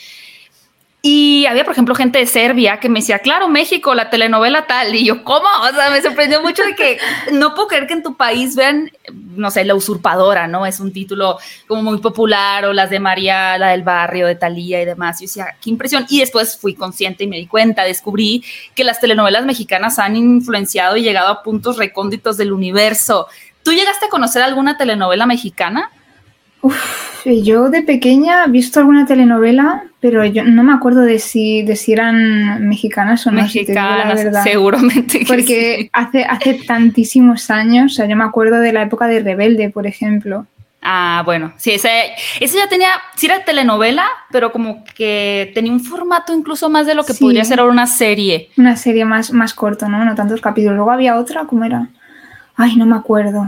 Y había, por ejemplo, gente de Serbia que me decía, claro, México, la telenovela tal. Y yo, ¿cómo? O sea, me sorprendió mucho de que no puedo creer que en tu país vean, no sé, La Usurpadora, ¿no? Es un título como muy popular, o las de María, la del barrio, de Talía y demás. Yo decía, qué impresión. Y después fui consciente y me di cuenta, descubrí que las telenovelas mexicanas han influenciado y llegado a puntos recónditos del universo. ¿Tú llegaste a conocer alguna telenovela mexicana? Uf, yo de pequeña he visto alguna telenovela, pero yo no me acuerdo de si, de si eran mexicanas o no. Mexicanas, seguramente. Porque hace, hace tantísimos años, o sea, yo me acuerdo de la época de Rebelde, por ejemplo. Ah, bueno, sí, ese, ese ya tenía, sí era telenovela, pero como que tenía un formato incluso más de lo que podría ser ahora una serie. Una serie más, más corto, ¿no? No tantos capítulos. Luego había otra, ¿cómo era? Ay, no me acuerdo.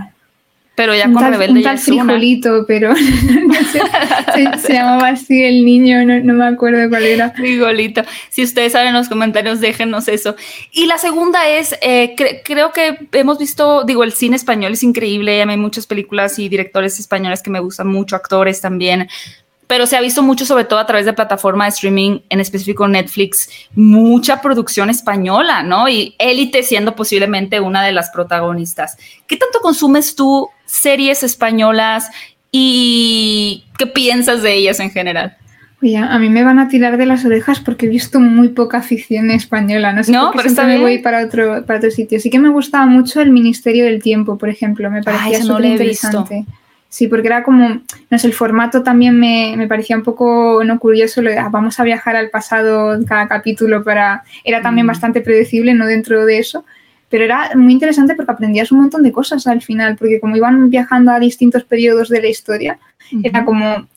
Pero ya con tal, Rebelde un tal frijolito, pero *laughs* se, llamaba así el niño, no, me acuerdo cuál era. Frijolito. Si ustedes saben en los comentarios, déjenos eso. Y la segunda es, eh, creo que hemos visto, digo, el cine español es increíble, hay muchas películas y directores españoles que me gustan mucho, actores también pero se ha visto mucho, sobre todo a través de plataforma de streaming, en específico Netflix, mucha producción española, ¿no? Y Élite siendo posiblemente una de las protagonistas. ¿Qué tanto consumes tú series españolas y qué piensas de ellas en general? Oye, a mí me van a tirar de las orejas porque he visto muy poca ficción española. No sé no, pero me voy para otro, para otro sitio. Sí que me gustaba mucho el Ministerio del Tiempo, por ejemplo. Me parecía súper interesante. Sí, porque era como, no sé, el formato también me, me parecía un poco no curioso, lo de, ah, vamos a viajar al pasado en cada capítulo para, era también mm. bastante predecible, no dentro de eso, pero era muy interesante porque aprendías un montón de cosas al final, porque como iban viajando a distintos periodos de la historia, era como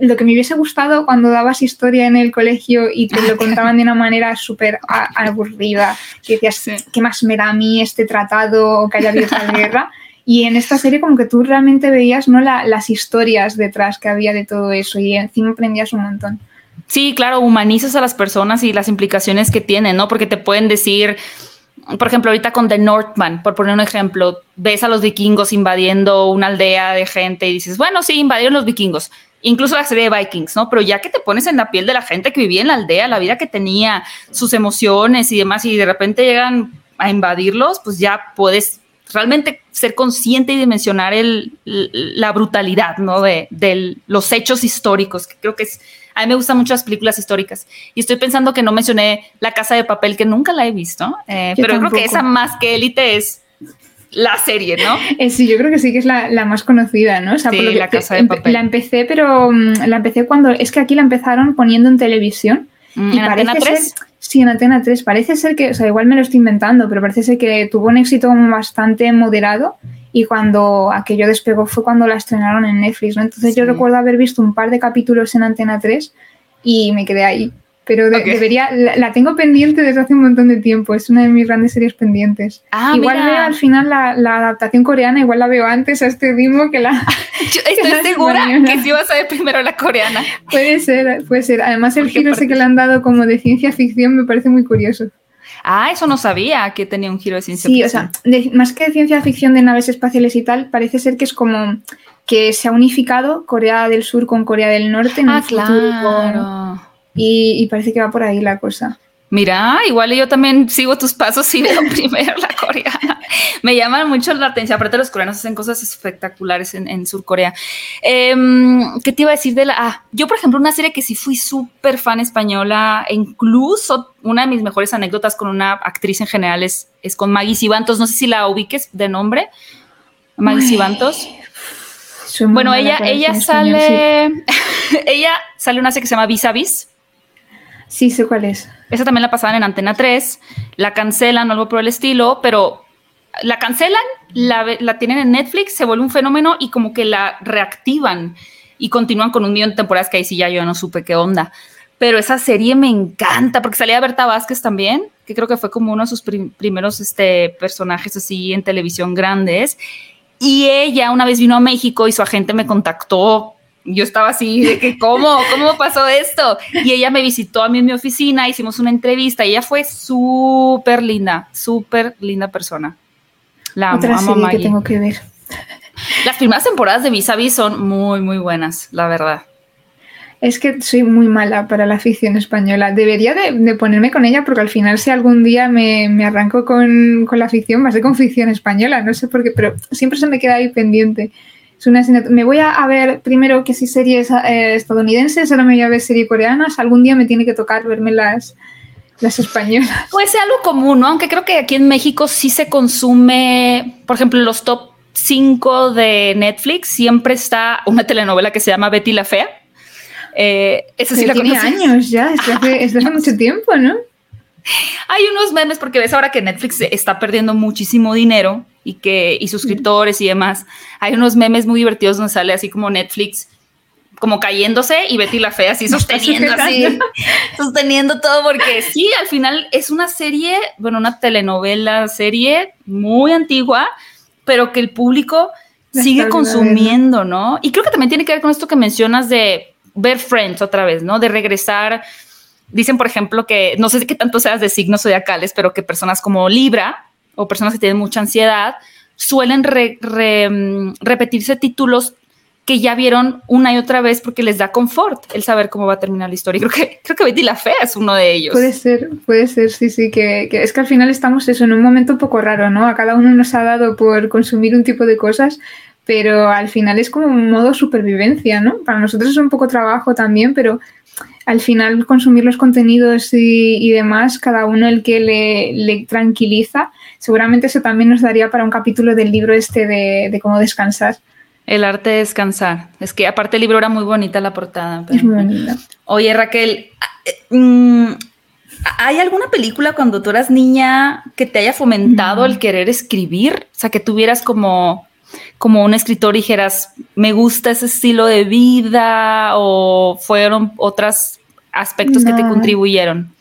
lo que me hubiese gustado cuando dabas historia en el colegio y te lo *laughs* contaban de una manera súper aburrida, que decías, ¿qué más me da a mí este tratado o que haya habido esta *laughs* guerra? Y en esta serie como que tú realmente veías ¿no? las historias detrás que había de todo eso y encima aprendías un montón. Sí, claro, humanizas a las personas y las implicaciones que tienen, ¿no? Porque te pueden decir, por ejemplo, ahorita con The Northman, por poner un ejemplo, ves a los vikingos invadiendo una aldea de gente y dices, bueno, sí, invadieron los vikingos. Incluso la serie de Vikings, ¿no? Pero ya que te pones en la piel de la gente que vivía en la aldea, la vida que tenía, sus emociones y demás, y de repente llegan a invadirlos, pues ya puedes realmente ser consciente y dimensionar el, la brutalidad, ¿no? De, los hechos históricos, que creo que es, a mí me gustan mucho las películas históricas. Y estoy pensando que no mencioné La Casa de Papel, que nunca la he visto, eh, pero creo que esa más que élite es la serie, ¿no? *laughs* Eh, sí, yo creo que sí que es la, más conocida, ¿no? O sí, La Casa de Papel. La empecé, pero mm, la empecé cuando, es que aquí la empezaron poniendo en televisión. Mm, y ¿En Antena 3? Sí, en Antena 3. Parece ser que, o sea, igual me lo estoy inventando, pero parece ser que tuvo un éxito bastante moderado y cuando aquello despegó fue cuando la estrenaron en Netflix, ¿no? Entonces yo recuerdo haber visto un par de capítulos en Antena 3 y me quedé ahí pero debería, la, tengo pendiente desde hace un montón de tiempo, es una de mis grandes series pendientes. Ah, igual veo al final la, adaptación coreana, igual la veo antes a este ritmo que la... *laughs* estoy segura que sí vas a ver primero la coreana. *laughs* Puede ser, puede ser. Además el giro ese que le han dado como de ciencia ficción me parece muy curioso. Ah, eso no sabía que tenía un giro de ciencia ficción. Sí, o sea, más que de ciencia ficción de naves espaciales y tal, parece ser que es como que se ha unificado Corea del Sur con Corea del Norte en ah, claro y, parece que va por ahí la cosa. Mira, igual yo también sigo tus pasos y *laughs* veo primero la coreana. Me llama mucho la atención. Aparte, los coreanos hacen cosas espectaculares en, en Sur Corea. Em, ¿Qué te iba a decir de la.? Ah, yo, por ejemplo, una serie que sí fui súper fan española, e incluso una de mis mejores anécdotas con una actriz en general es, es con Maggie Sibantos. No sé si la ubiques de nombre. Maggie Sibantos. Bueno, ella, ella sale. *laughs* ella sale una serie que se llama Vis a Vis Sí, sé cuál es. Esa también la pasaban en Antena 3, la cancelan o algo por el estilo, pero la cancelan, la, tienen en Netflix, se vuelve un fenómeno y como que la reactivan y continúan con un millón de temporadas que ahí sí ya yo no supe qué onda. Pero esa serie me encanta porque salía Berta Vázquez también, que creo que fue como uno de sus primeros este, personajes así en televisión grandes. Y ella una vez vino a México y su agente me contactó yo estaba así de que, ¿cómo? ¿Cómo pasó esto? Y ella me visitó a mí en mi oficina, hicimos una entrevista y ella fue súper linda, súper linda persona. La Otra amo, serie que tengo que ver. Las primeras temporadas de Vis a Vis son muy, muy buenas, la verdad. Es que soy muy mala para la ficción española. Debería de, ponerme con ella porque al final si algún día me, arranco con, la ficción, a ser con ficción española, no sé por qué, pero siempre se me queda ahí pendiente. Es una me voy a, ver primero que si series eh, estadounidenses, ahora me voy a ver series coreanas, algún día me tiene que tocar verme las, las españolas. Puede ser algo común, ¿no? Aunque creo que aquí en México sí se consume, por ejemplo, los top 5 de Netflix siempre está una telenovela que se llama Betty la Fea eh, eso sí la tiene años ya, es hace, hace mucho tiempo, ¿no? Hay unos memes porque ves ahora que Netflix está perdiendo muchísimo dinero y que y suscriptores y demás. Hay unos memes muy divertidos donde sale así como Netflix como cayéndose y Betty la fea así *laughs* sosteniendo así, *laughs* sosteniendo todo porque sí, al final es una serie, bueno, una telenovela serie muy antigua, pero que el público sigue consumiendo, ¿no? Y creo que también tiene que ver con esto que mencionas de ver Friends otra vez, ¿no? De regresar. Dicen, por ejemplo, que no sé qué tanto seas de signos zodiacales, pero que personas como Libra o personas que tienen mucha ansiedad suelen mm, repetirse títulos que ya vieron una y otra vez porque les da confort el saber cómo va a terminar la historia. *laughs* Creo que, creo que Betty la Fea es uno de ellos. Puede ser, puede ser, sí, sí, que, que, es que al final estamos eso en un momento un poco raro, ¿no? A cada uno nos ha dado por consumir un tipo de cosas, pero al final es como un modo supervivencia, ¿no? Para nosotros es un poco trabajo también, pero al final consumir los contenidos y, demás, cada uno el que le, tranquiliza, seguramente eso también nos daría para un capítulo del libro este de, cómo descansar. El arte de descansar. Es que aparte el libro era muy bonita la portada. Es muy bonita. Oye, Raquel, mm, ¿hay alguna película cuando tú eras niña que te haya fomentado el querer escribir? O sea, que tuvieras como como un escritor dijeras, me gusta ese estilo de vida o fueron otros aspectos que te contribuyeron?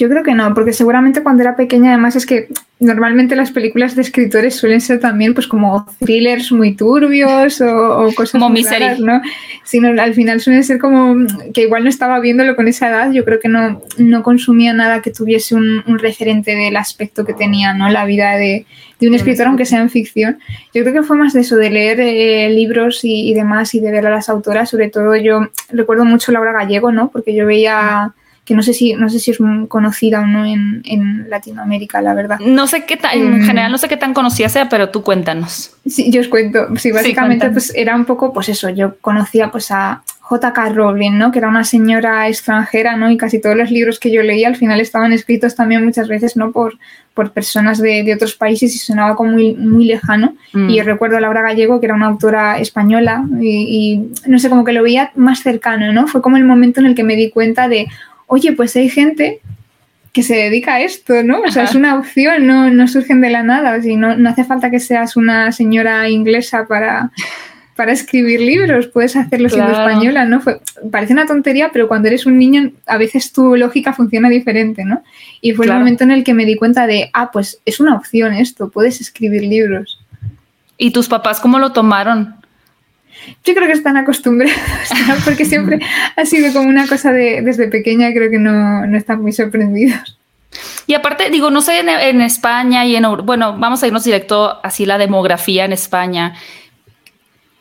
Yo creo que no, porque seguramente cuando era pequeña además es que normalmente las películas de escritores suelen ser también pues como thrillers muy turbios o, cosas como muy raras, ¿no? Sino al final suelen ser como que igual no estaba viéndolo con esa edad, yo creo que no, no consumía nada que tuviese un, referente del aspecto que tenía, ¿no? La vida de, un escritor, aunque sea en ficción. Yo creo que fue más de eso, de leer eh, libros y, y, demás y de ver a las autoras, sobre todo yo recuerdo mucho Laura Gallego, ¿no? Porque yo veía que no sé si, no sé si es conocida o no en, Latinoamérica, la verdad. No sé qué tan, en em, general no sé qué tan conocida sea, pero tú cuéntanos. Sí, yo os cuento. Sí, básicamente pues era un poco, pues eso, yo conocía pues a J.K. Rowling, ¿no? Que era una señora extranjera, ¿no? Y casi todos los libros que yo leía al final estaban escritos también muchas veces, ¿no? Por, por personas de, otros países y sonaba como muy, muy lejano. Mm. Y yo recuerdo a Laura Gallego, que era una autora española, y, y, no sé, como que lo veía más cercano, ¿no? Fue como el momento en el que me di cuenta de, oye, pues hay gente que se dedica a esto, ¿no? O sea, es una opción, no, no surgen de la nada. O no, no, hace falta que seas una señora inglesa para, para escribir libros, puedes hacerlo siendo española, ¿no? parece una tontería, pero cuando eres un niño, a veces tu lógica funciona diferente, ¿no? Y fue el momento en el que me di cuenta de, ah, pues es una opción esto, puedes escribir libros. ¿Y tus papás cómo lo tomaron? Yo creo que están acostumbrados, *laughs* porque siempre ha sido como una cosa de desde pequeña, creo que no, están muy sorprendidos. Y aparte, digo, no sé en, España y en bueno, vamos a irnos directo así la demografía en España.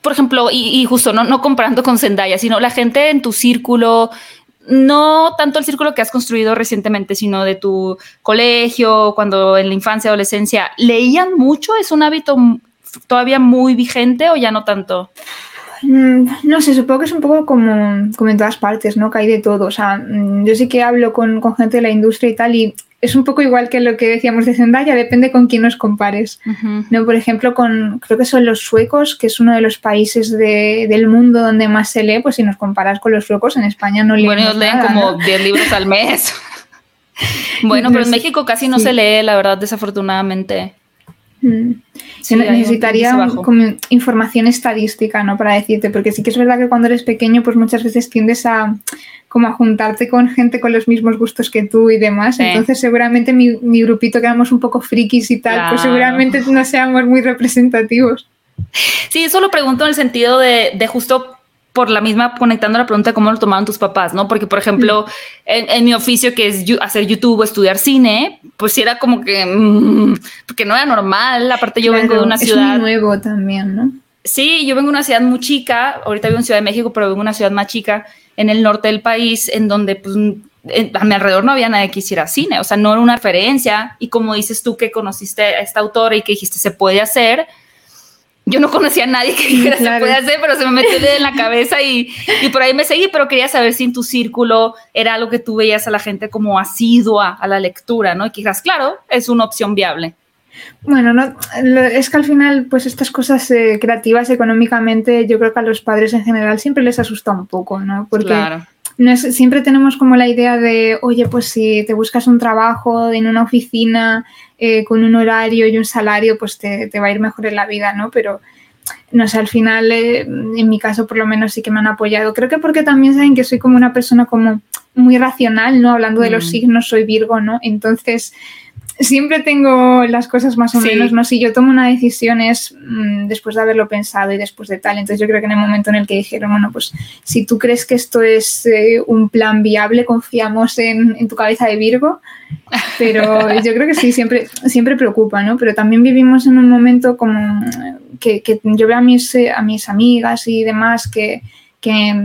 Por ejemplo, y, justo no, no comparando con Zendaya, sino la gente en tu círculo, no tanto el círculo que has construido recientemente, sino de tu colegio, cuando en la infancia, adolescencia, ¿leían mucho? ¿Es un hábito todavía muy vigente o ya no tanto? Mm, no sé, supongo que es un poco como, como en todas partes, ¿no? Que hay de todo. O sea, mm, yo sí que hablo con, gente de la industria y tal, y es un poco igual que lo que decíamos de Zendaya, depende con quién nos compares. ¿no? Por ejemplo, con creo que son los suecos, que es uno de los países del mundo donde más se lee, pues si nos comparas con los suecos, en España no leen. Bueno, ellos leen como 10 libros al mes. *laughs* bueno, pero en México casi no se lee, la verdad, desafortunadamente. Mm. necesitaría como información estadística, ¿no? Para decirte, porque sí que es verdad que cuando eres pequeño, pues muchas veces tiendes a como a juntarte con gente con los mismos gustos que tú y demás. Entonces, seguramente mi, grupito que éramos un poco frikis y tal, pues seguramente no seamos muy representativos. Sí, eso lo pregunto en el sentido de, de justo por la misma, conectando la pregunta, ¿cómo lo tomaron tus papás? ¿no? Porque, por ejemplo, en, mi oficio, que es hacer YouTube o estudiar cine, pues era como que, mm, porque no era normal. Aparte, yo vengo de una ciudad. Es nuevo también, ¿no? Sí, yo vengo de una ciudad muy chica, ahorita vivo en Ciudad de México, pero vengo de una ciudad más chica en el norte del país, en donde pues, a mi alrededor no había nadie que hiciera cine, o sea, no era una referencia. Y como dices tú que conociste a esta autora y que dijiste se puede hacer, yo no conocía a nadie que dijera se puede hacer, pero se me metió en la cabeza y, y, por ahí me seguí, pero quería saber si en tu círculo era algo que tú veías a la gente como asidua a la lectura, ¿no? Y quizás, claro, es una opción viable. Bueno, no, es que al final, pues estas cosas eh, creativas económicamente, yo creo que a los padres en general siempre les asusta un poco, ¿no? Porque claro. No es, siempre tenemos como la idea de, oye, pues si te buscas un trabajo en una oficina eh, con un horario y un salario, pues te, te, va a ir mejor en la vida, ¿no? Pero no sé, al final, eh, en mi caso por lo menos sí que me han apoyado. Creo que porque también saben que soy como una persona como muy racional, ¿no? Hablando de los mm. signos, soy Virgo, ¿no? Entonces siempre tengo las cosas más o menos, ¿no? Si yo tomo una decisión es mm, después de haberlo pensado y después de tal. Entonces yo creo que en el momento en el que dijeron, bueno, pues si tú crees que esto es eh, un plan viable, confiamos en, tu cabeza de Virgo. Pero *laughs* yo creo que sí, siempre, siempre preocupa, ¿no? Pero también vivimos en un momento como que, yo veo a mis, a mis amigas y demás que,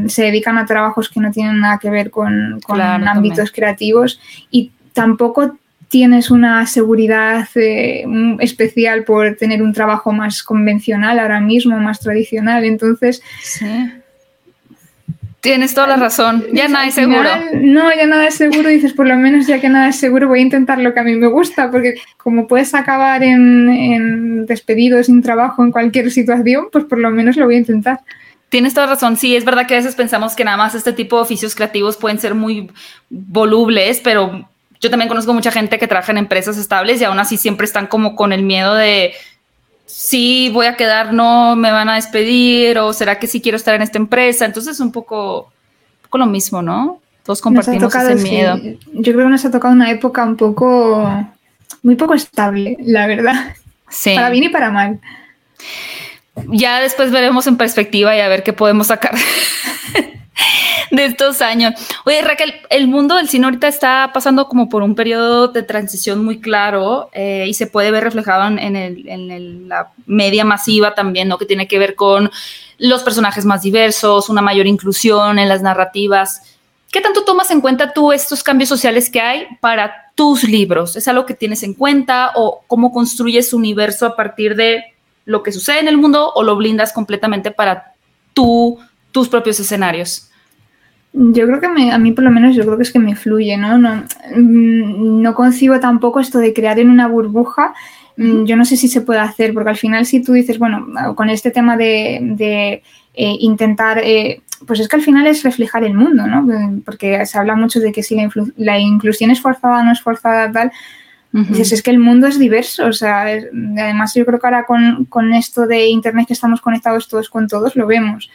se dedican a trabajos que no tienen nada que ver con, ámbitos creativos y tampoco tienes una seguridad eh, especial por tener un trabajo más convencional ahora mismo, más tradicional. Entonces, Tienes toda la razón. Ya nada es seguro. no, ya nada es seguro. Dices, por lo menos ya que nada es seguro, voy a intentar lo que a mí me gusta, porque como puedes acabar en, en despedido, sin trabajo, en cualquier situación, pues por lo menos lo voy a intentar. Tienes toda razón. Sí, es verdad que a veces pensamos que nada más este tipo de oficios creativos pueden ser muy volubles, pero yo también conozco mucha gente que trabaja en empresas estables y aún así siempre están como con el miedo de sí voy a quedar, no me van a despedir o será que sí quiero estar en esta empresa. Entonces es un poco, un lo mismo, ¿no? Todos compartimos ese miedo. Yo creo que nos ha tocado una época un poco, muy poco estable, la verdad. Sí. Para bien y para mal. Ya después veremos en perspectiva y a ver qué podemos sacar *laughs* de estos años. Oye, Raquel, el mundo del cine ahorita está pasando como por un periodo de transición muy claro eh, y se puede ver reflejado en, el, la media masiva también, ¿no? Que tiene que ver con los personajes más diversos, una mayor inclusión en las narrativas. ¿Qué tanto tomas en cuenta tú estos cambios sociales que hay para tus libros? ¿Es algo que tienes en cuenta o cómo construyes tu universo a partir de lo que sucede en el mundo o lo blindas completamente para tú, tus propios escenarios? Yo creo que a mí por lo menos yo creo que es que me fluye, ¿no? No, mm, no concibo tampoco esto de crear en una burbuja. Mm, yo no sé si se puede hacer, porque al final si tú dices, bueno, con este tema de, eh, intentar, eh, pues es que al final es reflejar el mundo, ¿no? Porque se habla mucho de que si la, inclusión es forzada, no es forzada, tal. Dices, es que el mundo es diverso, o sea, además yo creo que ahora con, con esto de Internet que estamos conectados todos con todos, lo vemos.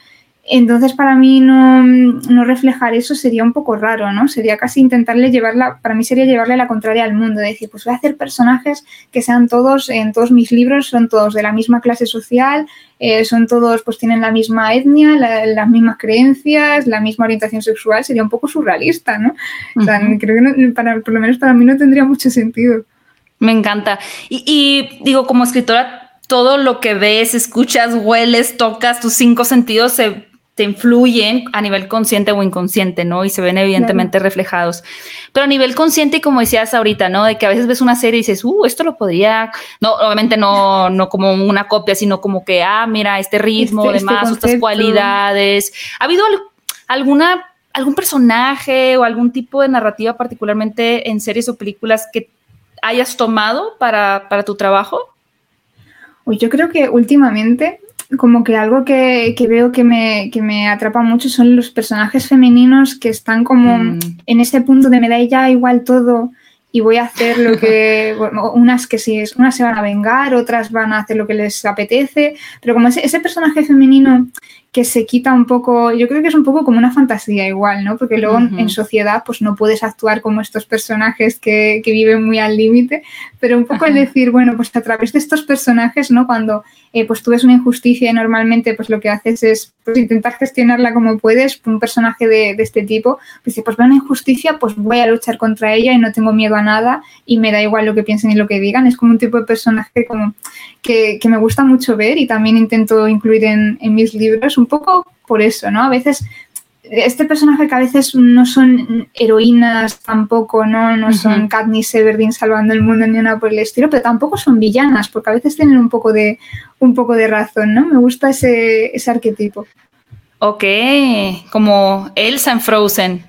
Entonces, para mí no, reflejar eso sería un poco raro, ¿no? Sería casi intentarle llevarla, para mí sería llevarle la contraria al mundo, decir, pues voy a hacer personajes que sean todos, en todos mis libros, son todos de la misma clase social, eh, son todos, pues tienen la misma etnia, las mismas creencias, la misma orientación sexual, sería un poco surrealista, ¿no? O sea, creo que para, por lo menos para mí no tendría mucho sentido. Me encanta. Y, y digo, como escritora, todo lo que ves, escuchas, hueles, tocas, tus cinco sentidos se te influyen a nivel consciente o inconsciente, ¿no? Y se ven evidentemente reflejados. Pero a nivel consciente, como decías ahorita, ¿no? De que a veces ves una serie y dices, uh, esto lo podría, no, obviamente no, no como una copia, sino como que, ah, mira, este ritmo, este, este demás, estas cualidades. ¿Ha habido alguna, algún personaje o algún tipo de narrativa, particularmente en series o películas, que hayas tomado para, para tu trabajo? Yo creo que últimamente como que algo que, veo que me, que me, atrapa mucho son los personajes femeninos que están como mm. en ese punto de me da ya igual todo y voy a hacer lo que, *laughs* unas que sí, unas se van a vengar, otras van a hacer lo que les apetece, pero como ese, ese personaje femenino que se quita un poco, yo creo que es un poco como una fantasía igual, ¿no? Porque luego en sociedad pues no puedes actuar como estos personajes que, que viven muy al límite, pero un poco el decir, bueno, pues a través de estos personajes, ¿no? Cuando eh, pues tú ves una injusticia y normalmente pues lo que haces es pues, intentar gestionarla como puedes, un personaje de, de este tipo, pues dice, pues veo una injusticia, pues voy a luchar contra ella y no tengo miedo a nada y me da igual lo que piensen y lo que digan, es como un tipo de personaje como que, que me gusta mucho ver y también intento incluir en, en mis libros un poco por eso, ¿no? A veces este personaje que a veces no son heroínas tampoco, ¿no? No son Katniss Everdeen salvando el mundo ni nada por el estilo, pero tampoco son villanas, porque a veces tienen un poco de, un poco de razón, ¿no? Me gusta ese, ese arquetipo. Ok, como Elsa en Frozen.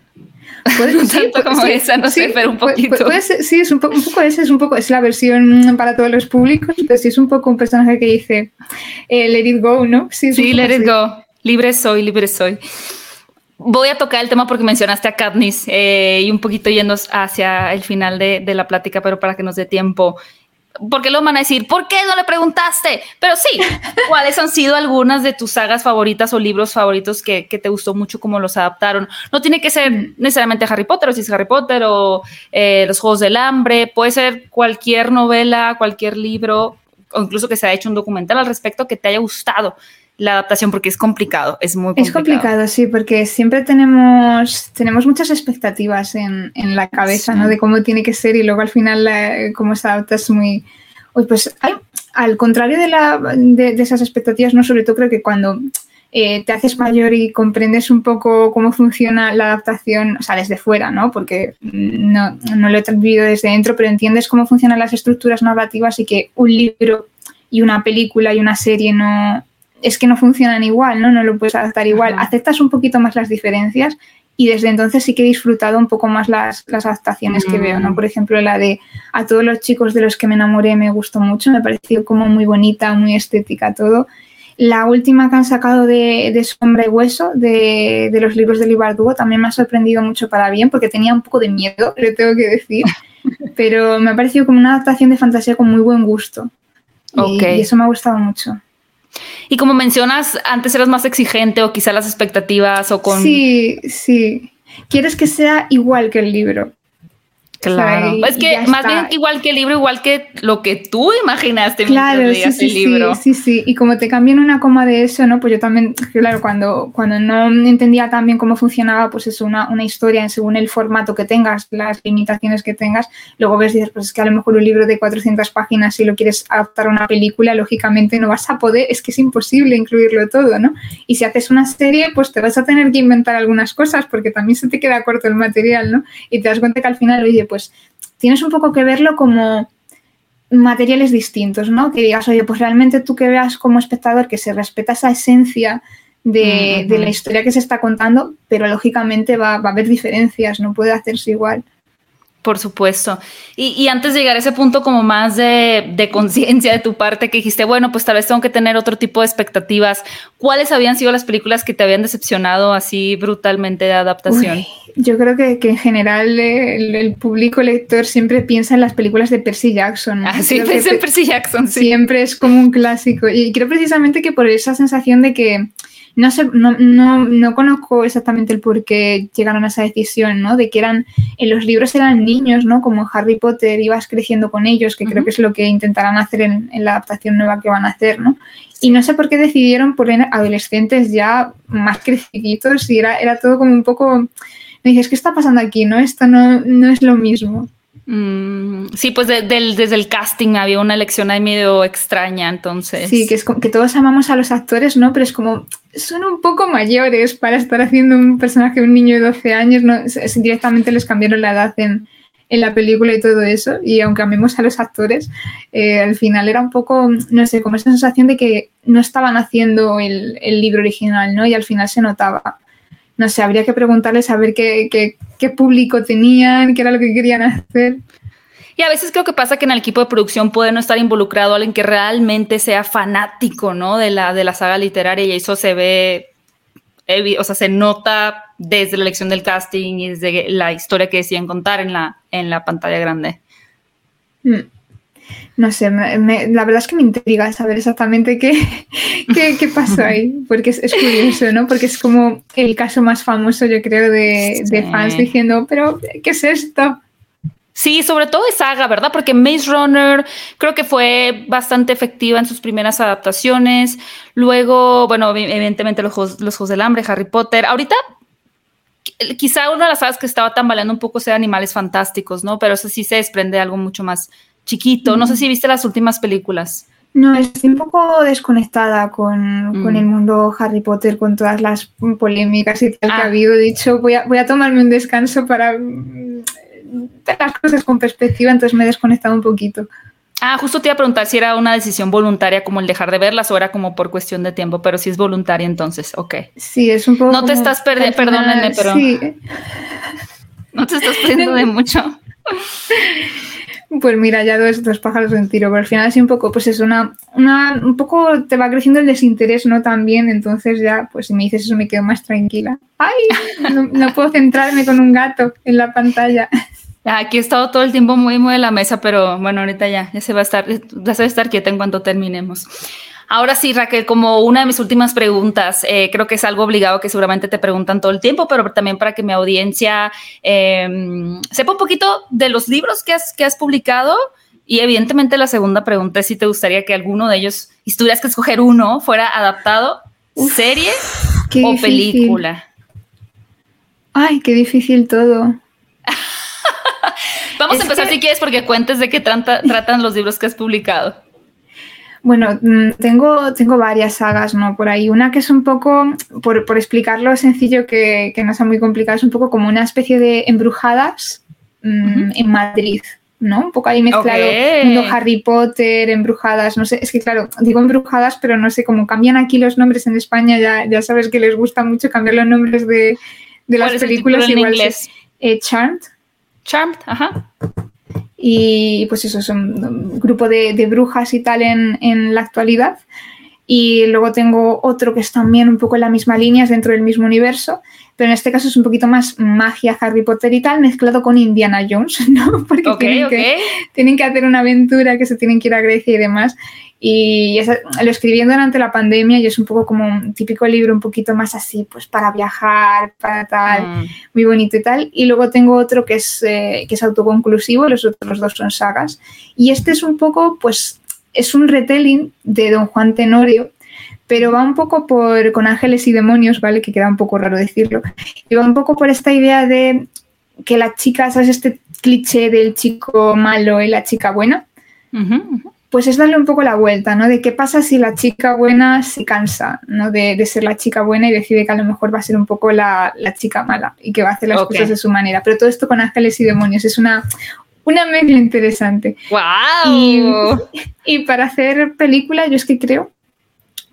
Puede, *laughs* sí, como esa, no sé, pero un poquito. sí, es un, poco, un poco ese, es un poco, es la versión para todos los públicos, pero sí es un poco un personaje que dice eh, let it go, ¿no? Sí, let it go. Libre soy, libre soy. Voy a tocar el tema porque mencionaste a Katniss eh, y un poquito yendo hacia el final de, la plática, pero para que nos dé tiempo. Porque lo van a decir, ¿por qué no le preguntaste? Pero sí, *laughs* ¿cuáles han sido algunas de tus sagas favoritas o libros favoritos que, te gustó mucho cómo los adaptaron? No tiene que ser necesariamente Harry Potter, o si es Harry Potter o eh, Los Juegos del Hambre, puede ser cualquier novela, cualquier libro, o incluso que se haya hecho un documental al respecto que te haya gustado la adaptación porque es complicado, es muy complicado. Es complicado, sí, porque siempre tenemos, tenemos muchas expectativas en, en la cabeza, ¿no? De cómo tiene que ser y luego al final cómo se adapta es muy... pues al contrario de, la, de, esas expectativas, no sobre todo creo que cuando eh, te haces mayor y comprendes un poco cómo funciona la adaptación, o sea, desde fuera, ¿no? Porque no, no lo he vivido desde dentro, pero entiendes cómo funcionan las estructuras narrativas y que un libro y una película y una serie no, es que no funcionan igual, ¿no? No lo puedes adaptar igual. Aceptas un poquito más las diferencias y desde entonces sí que he disfrutado un poco más las, adaptaciones que veo, ¿no? Mm. Por ejemplo, la de A todos los chicos de los que me enamoré me gustó mucho, me pareció como muy bonita, muy estética todo. La última que han sacado de, de Sombra y Hueso, de, los libros de Libardugo, también me ha sorprendido mucho para bien, porque tenía un poco de miedo, *laughs* le tengo que decir, *laughs* pero me ha parecido como una adaptación de fantasía con muy buen gusto. y eso me ha gustado mucho. Y como mencionas, antes eras más exigente o quizá las expectativas o con... Sí, sí. Quieres que sea igual que el libro. Claro. es que más bien igual que el libro, igual que lo que tú imaginaste claro, mientras sí, sí, el libro. Sí, sí, sí. Y como te cambian una coma de eso, ¿no? Pues yo también, claro, cuando, cuando no entendía tan bien cómo funcionaba, pues es una, una historia según el formato que tengas, las limitaciones que tengas, luego ves y dices, pues es que a lo mejor un libro de 400 páginas, si lo quieres adaptar a una película, lógicamente no vas a poder, es que es imposible incluirlo todo, ¿no? Y si haces una serie, pues te vas a tener que inventar algunas cosas porque también se te queda corto el material, ¿no? Y te das cuenta que al final, oye, pues tienes un poco que verlo como materiales distintos, ¿no? Que digas, oye, pues realmente tú que veas como espectador que se respeta esa esencia de, la historia que se está contando, pero lógicamente va, va, a haber diferencias, no puede hacerse igual. Por supuesto. Y, antes de llegar a ese punto como más de, conciencia de tu parte, que dijiste, bueno, pues tal vez tengo que tener otro tipo de expectativas, ¿cuáles habían sido las películas que te habían decepcionado así brutalmente de adaptación? yo creo que, en general el, público lector siempre piensa en las películas de Percy Jackson. Ah, sí, piensa en Percy Jackson, sí. Siempre es como un clásico. Y creo precisamente que por esa sensación de que no, sé, no, no, no, conozco exactamente el por qué llegaron a esa decisión, ¿no? De que eran, en los libros eran niños, ¿no? Como Harry Potter, ibas creciendo con ellos, que creo que es lo que intentarán hacer en, la adaptación nueva que van a hacer, ¿no? Y no sé por qué decidieron poner adolescentes ya más creciditos y era, era todo como un poco... Me dices, ¿qué está pasando aquí? ¿No? Esto no, no es lo mismo. Mm, sí, pues desde el casting había una elección ahí medio extraña, entonces. Sí, que es que todos amamos a los actores, ¿no? Pero es como, son un poco mayores para estar haciendo un personaje, un niño de 12 años, ¿no? directamente les cambiaron la edad en, la película y todo eso, y aunque amemos a los actores, eh, al final era un poco, no sé, como esa sensación de que no estaban haciendo el libro original, ¿no? Y al final se notaba no sé, habría que preguntarles a ver qué, qué, público tenían, qué era lo que querían hacer. Y a veces creo que pasa que en el equipo de producción puede no estar involucrado alguien que realmente sea fanático, ¿no? De la, de la saga literaria y eso se ve, o sea, se nota desde la elección del casting y desde la historia que decían contar en la, en la pantalla grande. Mm. No sé, la verdad es que me intriga saber exactamente qué, *laughs* qué, pasó ahí, porque es, curioso, ¿no? Porque es como el caso más famoso, yo creo, de, de fans diciendo, pero ¿qué es esto? Sí, sobre todo de saga, ¿verdad? Porque Maze Runner creo que fue bastante efectiva en sus primeras adaptaciones. Luego, bueno, evidentemente los Juegos, los del Hambre, Harry Potter. Ahorita, quizá una de las sagas que estaba tambaleando un poco sea Animales Fantásticos, ¿no? Pero eso sí se desprende de algo mucho más chiquito. No sé si viste las últimas películas. No, estoy un poco desconectada con, con, el mm. mundo Harry Potter, con todas las polémicas y tal que ha ah. habido. De hecho, voy a, voy a tomarme un descanso para las cosas con perspectiva, entonces me he desconectado un poquito. Ah, justo te iba a preguntar si era una decisión voluntaria como el dejar de verlas o era como por cuestión de tiempo, pero si es voluntaria entonces, ok. Sí, es un poco... No te estás perdiendo, perdónenme, pero... Sí. *laughs* No te estás perdiendo de mucho. *laughs* Pues mira, ya dos, dos pájaros en tiro, pero al final sí un poco, pues es una, una, un poco te va creciendo el desinterés, ¿no? También, entonces ya, pues si me dices eso me quedo más tranquila. ¡Ay! No, puedo centrarme con un gato en la pantalla. Aquí he estado todo el tiempo muy, muy en la mesa, pero bueno, ahorita ya, ya se va a estar, ya se va a estar quieta en cuanto terminemos. Ahora sí, Raquel, como una de mis últimas preguntas, eh, creo que es algo obligado que seguramente te preguntan todo el tiempo, pero también para que mi audiencia em, sepa un poquito de los libros que has, que has publicado. Y evidentemente la segunda pregunta es si te gustaría que alguno de ellos, si tuvieras que escoger uno, fuera adaptado, serie o película. Ay, qué difícil todo. *laughs* Vamos a empezar si quieres porque cuentes de qué tratan los libros que has publicado. Bueno, mm, tengo, tengo varias sagas, ¿no? Por ahí. Una que es un poco, por, por explicarlo sencillo, que, que, no sea muy complicado, es un poco como una especie de embrujadas mm, en Madrid, ¿no? Un poco ahí mezclado mundo Harry Potter, embrujadas, no sé, es que claro, digo embrujadas, pero no sé, cómo cambian aquí los nombres en España, ya, ya sabes que les gusta mucho cambiar los nombres de, de las películas. en inglés? Eh, Charmed. Charmed, ajá y pues eso, son un grupo de, brujas y tal en, en, la actualidad. Y luego tengo otro que es también un poco en la misma línea, es dentro del mismo universo, pero en este caso es un poquito más magia, Harry Potter y tal, mezclado con Indiana Jones, *laughs* ¿no? Porque tienen, Que, tienen que hacer una aventura, que se tienen que ir a Grecia y demás. Y lo escribí durante la pandemia y es un poco como un típico libro un poquito más así, pues para viajar, para tal, mm. muy bonito y tal. Y luego tengo otro que es, eh, que es autoconclusivo, los otros dos son sagas. Y este es un poco, pues, es un retelling de Don Juan Tenorio, pero va un poco por, con ángeles y demonios, ¿vale? Que queda un poco raro decirlo. Y va un poco por esta idea de que la chica, ¿sabes? Este cliché del chico malo y la chica buena pues es darle un poco la vuelta, ¿no? De qué pasa si la chica buena se cansa, ¿no? De, ser la chica buena y decide que a lo mejor va a ser un poco la, chica mala y que va a hacer las cosas de su manera. Pero todo esto con ángeles y demonios es una, una mezcla interesante. ¡Wow! y para hacer película, yo es que creo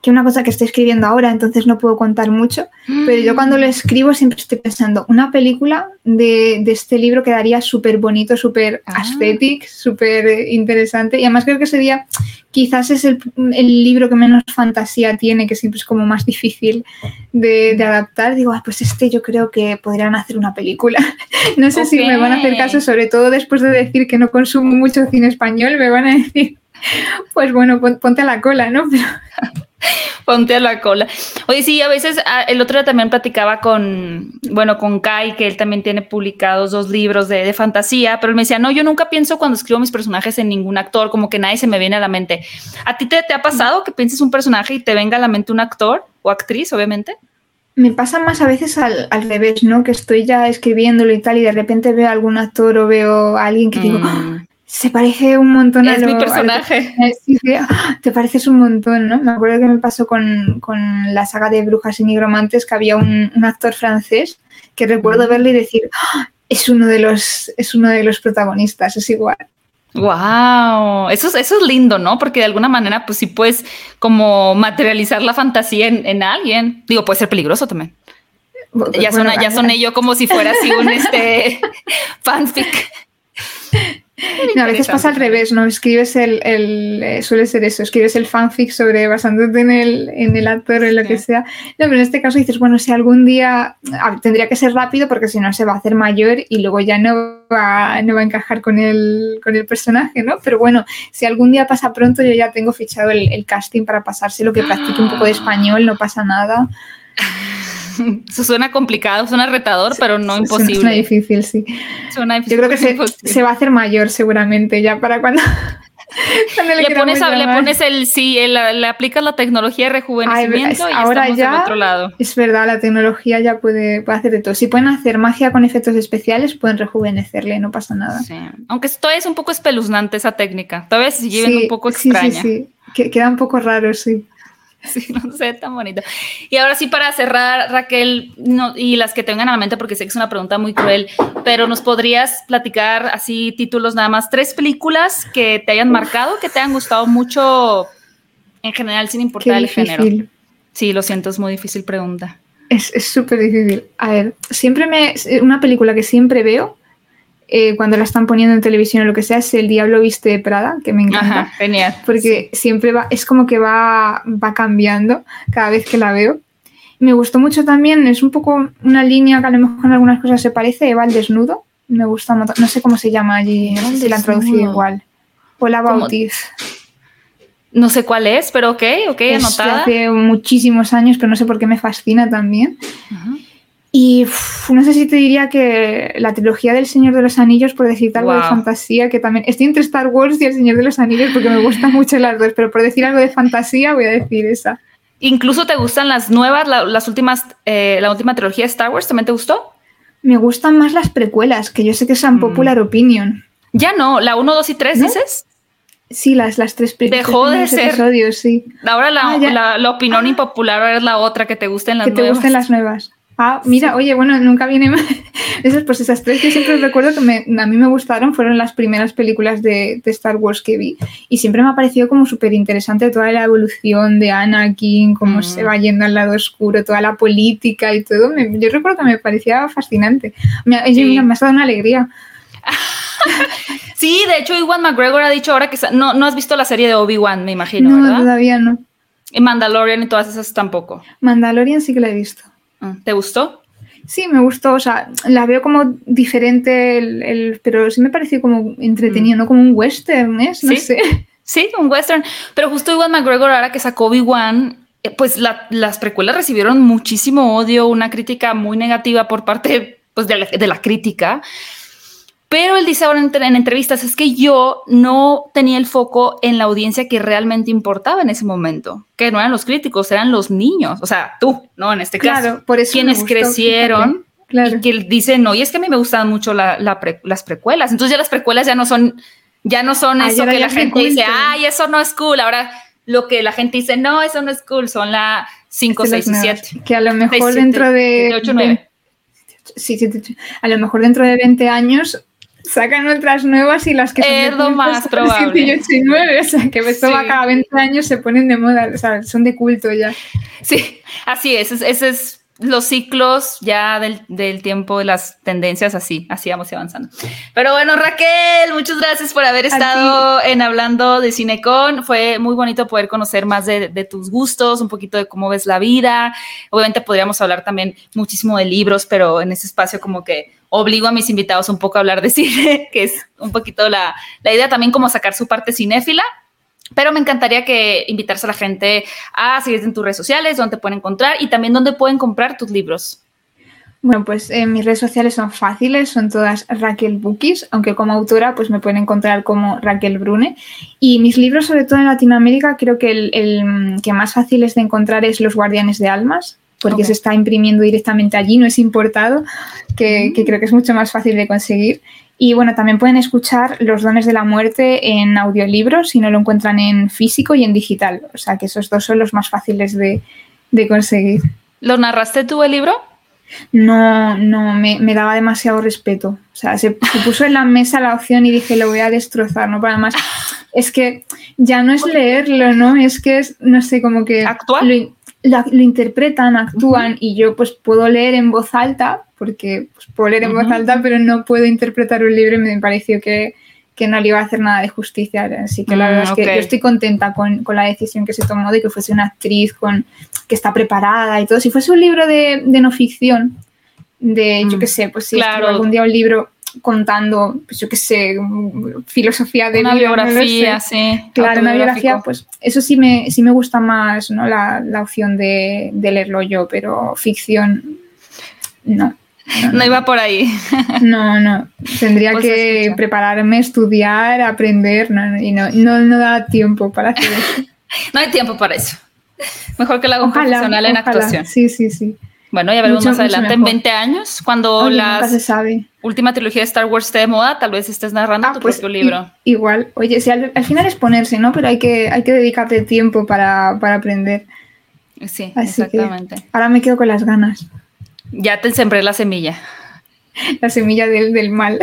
que una cosa que estoy escribiendo ahora, entonces no puedo contar mucho, pero yo cuando lo mm. escribo siempre estoy pensando, una película de, este libro quedaría súper bonito, súper ah. aesthetic, súper interesante, y además creo que sería, quizás es el, libro que menos fantasía tiene, que siempre es como más difícil de, adaptar, digo, pues este yo creo que podrían hacer una película. *laughs* no sé si me van a hacer caso, sobre todo después de decir que no consumo mucho cine español, me van a decir, pues bueno, ponte a la cola, ¿no? *laughs* Ponte a la cola. Oye, sí, a veces ah, el otro día también platicaba con, bueno, con Kai, que él también tiene publicados dos libros de, fantasía, pero él me decía, no, yo nunca pienso cuando escribo mis personajes en ningún actor, como que nadie se me viene a la mente. ¿A ti te, te ha pasado que pienses un personaje y te venga a la mente un actor o actriz, obviamente? Me pasa más a veces al, revés, ¿no? Que estoy ya escribiéndolo y tal, y de repente veo a algún actor o veo a alguien que digo, mm se parece un montón a Es mi personaje. *laughs* te pareces un montón, ¿no? Me acuerdo que me pasó con, la saga de Brujas y Nigromantes que había un, actor francés que recuerdo verle y decir, ¡Ah! es uno de los, es uno de los protagonistas, es igual. Wow, eso, eso es lindo, ¿no? Porque de alguna manera, pues sí puedes como materializar la fantasía en, alguien. Digo, puede ser peligroso también. ya, son, ya soné yo como si fuera así un este *laughs* fanfic. *laughs* No, a veces pasa al revés, ¿no? Escribes el, el eh, suele ser eso, escribes el fanfic sobre basándote en el, en el actor o en lo que sea. No, pero en este caso dices, bueno, si algún día tendría que ser rápido porque si no se va a hacer mayor y luego ya no va, no va a encajar con el, con el personaje, ¿no? Pero bueno, si algún día pasa pronto, yo ya tengo fichado el, el casting para pasarse lo que practique un poco de español, no pasa nada. *laughs* Eso suena complicado, suena retador, pero no imposible. Suena difícil, sí. Suena difícil, Yo creo que se, se, va a hacer mayor seguramente ya para cuando... *laughs* le, pones, le, pones, el sí, el, le aplicas la tecnología de rejuvenecimiento y ahora ya otro lado. Es verdad, la tecnología ya puede, puede, hacer de todo. Si pueden hacer magia con efectos especiales, pueden rejuvenecerle, no pasa nada. Sí. Aunque todavía es un poco espeluznante esa técnica. Todavía se sí, un poco extraña. Sí, sí, Queda un poco raro, sí. *laughs* Sí, no sé, tan bonito. Y ahora sí, para cerrar, Raquel, no, y las que tengan a la mente, porque sé que es una pregunta muy cruel, pero nos podrías platicar así títulos nada más, tres películas que te hayan marcado, que te hayan gustado mucho en general, sin importar el género. Sí, lo siento, es muy difícil pregunta. Es súper difícil. A ver, siempre me. Una película que siempre veo eh, cuando la están poniendo en televisión o lo que sea, es El Diablo Viste de Prada, que me encanta. genial. Porque siempre va, es como que va, va cambiando cada vez que la veo. Me gustó mucho también, es un poco una línea que a lo mejor en algunas cosas se parece, Eva el desnudo. Me gusta, no sé cómo se llama allí, no sé si la han traducido igual. O la Bautiz. No sé cuál es, pero ok, ok, es anotada. Hace muchísimos años, pero no sé por qué me fascina también. Y no sé si te diría que la trilogía del Señor de los Anillos, por decirte algo de fantasía, que también estoy entre Star Wars y el Señor de los Anillos porque me gustan mucho las dos, pero por decir algo de fantasía voy a decir esa. Incluso te gustan las nuevas, las últimas, eh, la última trilogía de Star Wars, ¿también te gustó? Me gustan más las precuelas, que yo sé que son mm. popular opinion. Ya no, la 1, 2 y 3, dices. Sí, las, las tres Dejó de ser. Episodios, sí. Ahora la, ah, la, opinión ah. impopular es la otra que te gusten las nuevas. Que te gusten las nuevas. Ah, mira, oye, bueno, nunca viene *laughs* mal. Esas, pues esas tres que siempre recuerdo que me, a mí me gustaron fueron las primeras películas de, de Star Wars que vi. Y siempre me ha parecido como súper interesante toda la evolución de Anakin, cómo se va yendo al lado oscuro, toda la política y todo. yo recuerdo que me parecía fascinante. Me, me, me ha dado una alegría. *laughs* sí, de hecho, Iwan McGregor ha dicho ahora que no, no has visto la serie de Obi-Wan, me imagino, no, ¿verdad? todavía no. Y Mandalorian y todas esas tampoco. Mandalorian sí que la he visto. Ah, ¿Te gustó? Sí, me gustó, o sea, la veo como diferente, el, pero sí me pareció como entretenido, mm. ¿no? Como un western, ¿es? No sé. *laughs* Sí, un western. Pero justo Iwan McGregor, ahora que sacó Obi-Wan, eh, pues las precuelas recibieron muchísimo odio, una crítica muy negativa por parte pues, de, la, de la crítica. Pero él dice ahora en, entrevistas, es que yo no tenía el foco en la audiencia que realmente importaba en ese momento, que no eran los críticos, eran los niños, o sea, tú, ¿no? En este caso, por eso quienes crecieron y que dicen, no, y es que a mí me gustan mucho las precuelas, entonces ya las precuelas ya no son, ya no son eso que la gente dice, ay, eso no es cool, ahora lo que la gente dice, no, eso no es cool, son la 5, 6 y 7. Que a lo mejor dentro de... 8, 9. Sí, sí, a lo mejor dentro de 20 años sacan otras nuevas y las que son de más probable. 7 y 9, o sea, que esto va cada 20 años se ponen de moda, o sea, son de culto ya. Sí, así es, ese es los ciclos ya del, del, tiempo de las tendencias, así, así vamos avanzando. Pero bueno, Raquel, muchas gracias por haber estado en Hablando de Cinecon. Fue muy bonito poder conocer más de, de, tus gustos, un poquito de cómo ves la vida. Obviamente podríamos hablar también muchísimo de libros, pero en ese espacio como que obligo a mis invitados un poco a hablar de *laughs* cine, que es un poquito la, la idea también como sacar su parte cinéfila. Pero me encantaría que invitarse a la gente a seguirte en tus redes sociales, donde pueden encontrar y también donde pueden comprar tus libros. Bueno, pues eh, mis redes sociales son fáciles, son todas Raquel Bookies, aunque como autora pues me pueden encontrar como Raquel Brune. Y mis libros, sobre todo en Latinoamérica, creo que el, el que más fácil es de encontrar es Los Guardianes de Almas, porque se está imprimiendo directamente allí, no es importado, que, que, creo que es mucho más fácil de conseguir. Y bueno, también pueden escuchar Los dones de la muerte en audiolibros si no lo encuentran en físico y en digital. O sea que esos dos son los más fáciles de, de conseguir. ¿Lo narraste tú el libro? No, no, me, me, daba demasiado respeto. O sea, se, se, puso en la mesa la opción y dije, lo voy a destrozar, ¿no? Para además, es que ya no es leerlo, ¿no? Es que es, no sé, como que... ¿Actual? Lo, lo, interpretan, actúan uh -huh. y yo pues puedo leer en voz alta, porque pues, puedo leer en uh -huh. voz alta, pero no puedo interpretar un libro y me pareció que, que no le iba a hacer nada de justicia. Así que la Mm, verdad es que yo estoy contenta con, con la decisión que se tomó de que fuese una actriz con, que está preparada y todo. Si fuese un libro de, de no ficción, de yo Mm, qué sé, pues si claro. algún día un libro contando, pues yo qué sé, filosofía de Una vida, no lo sé. biografía, sí. Claro, una biografía, pues eso sí me, sí me gusta más, ¿no? La, la opción de, de leerlo yo, pero ficción, no. No iba por ahí. *laughs* No, no. Tendría Pues que escucha. prepararme, estudiar, aprender, no, no, y no, no, no da tiempo para hacer eso. *laughs* No hay tiempo para eso. Mejor que la haga un profesional en ojalá. actuación. Sí, sí, sí. Bueno, ya veremos Mucho, más adelante, en mejor. 20 años, cuando la última trilogía de Star Wars esté de moda, tal vez estés narrando Ah, tu pues, propio libro. igual. Oye, si al, al final es ponerse, ¿no? Pero hay que, hay que dedicarle tiempo para, para aprender. Sí, Así exactamente. ahora me quedo con las ganas. Ya te sembré la semilla. *laughs* La semilla del, del mal.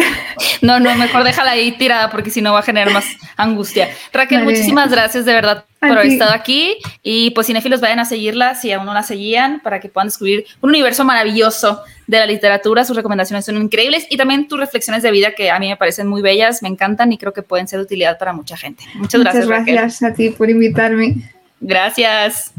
No, no, mejor déjala ahí tirada porque si no va a generar más angustia. Raquel, Vale. muchísimas gracias de verdad por haber estado aquí. Y pues cinéfilos vayan a seguirla si aún no la seguían para que puedan descubrir un universo maravilloso de la literatura. Sus recomendaciones son increíbles y también tus reflexiones de vida que a mí me parecen muy bellas, me encantan y creo que pueden ser de utilidad para mucha gente. Muchas gracias, Muchas Raquel. gracias a ti por invitarme. Gracias.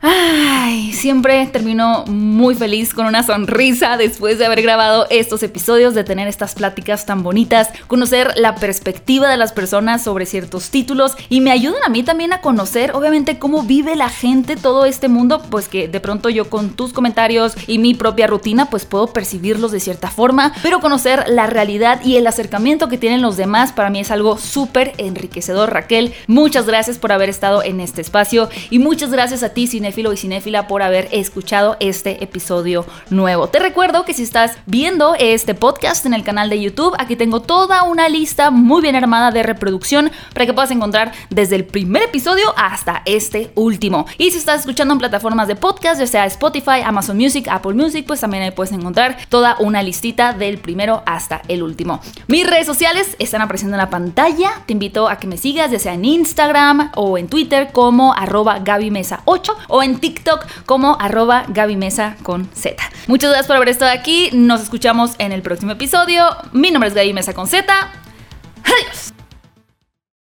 Ay, siempre termino muy feliz con una sonrisa después de haber grabado estos episodios, de tener estas pláticas tan bonitas, conocer la perspectiva de las personas sobre ciertos títulos y me ayudan a mí también a conocer obviamente cómo vive la gente todo este mundo, pues que de pronto yo con tus comentarios y mi propia rutina pues puedo percibirlos de cierta forma, pero conocer la realidad y el acercamiento que tienen los demás para mí es algo súper enriquecedor, Raquel. Muchas gracias por haber estado en este espacio y muchas gracias a ti, cinéfilo y cinéfila, por haber escuchado este episodio nuevo. Te recuerdo que si estás viendo este podcast en el canal de YouTube, aquí tengo toda una lista muy bien armada de reproducción para que puedas encontrar desde el primer episodio hasta este último. Y si estás escuchando en plataformas de podcast, ya sea Spotify, Amazon Music, Apple Music, pues también ahí puedes encontrar toda una listita del primero hasta el último. Mis redes sociales están apareciendo en la pantalla. Te invito a que me sigas, ya sea en Instagram o en Twitter como arroba gabimesa8 o o en TikTok como arroba Gaby Mesa con Z. Muchas gracias por haber estado aquí. Nos escuchamos en el próximo episodio. Mi nombre es Gaby Mesa con Z. Adiós.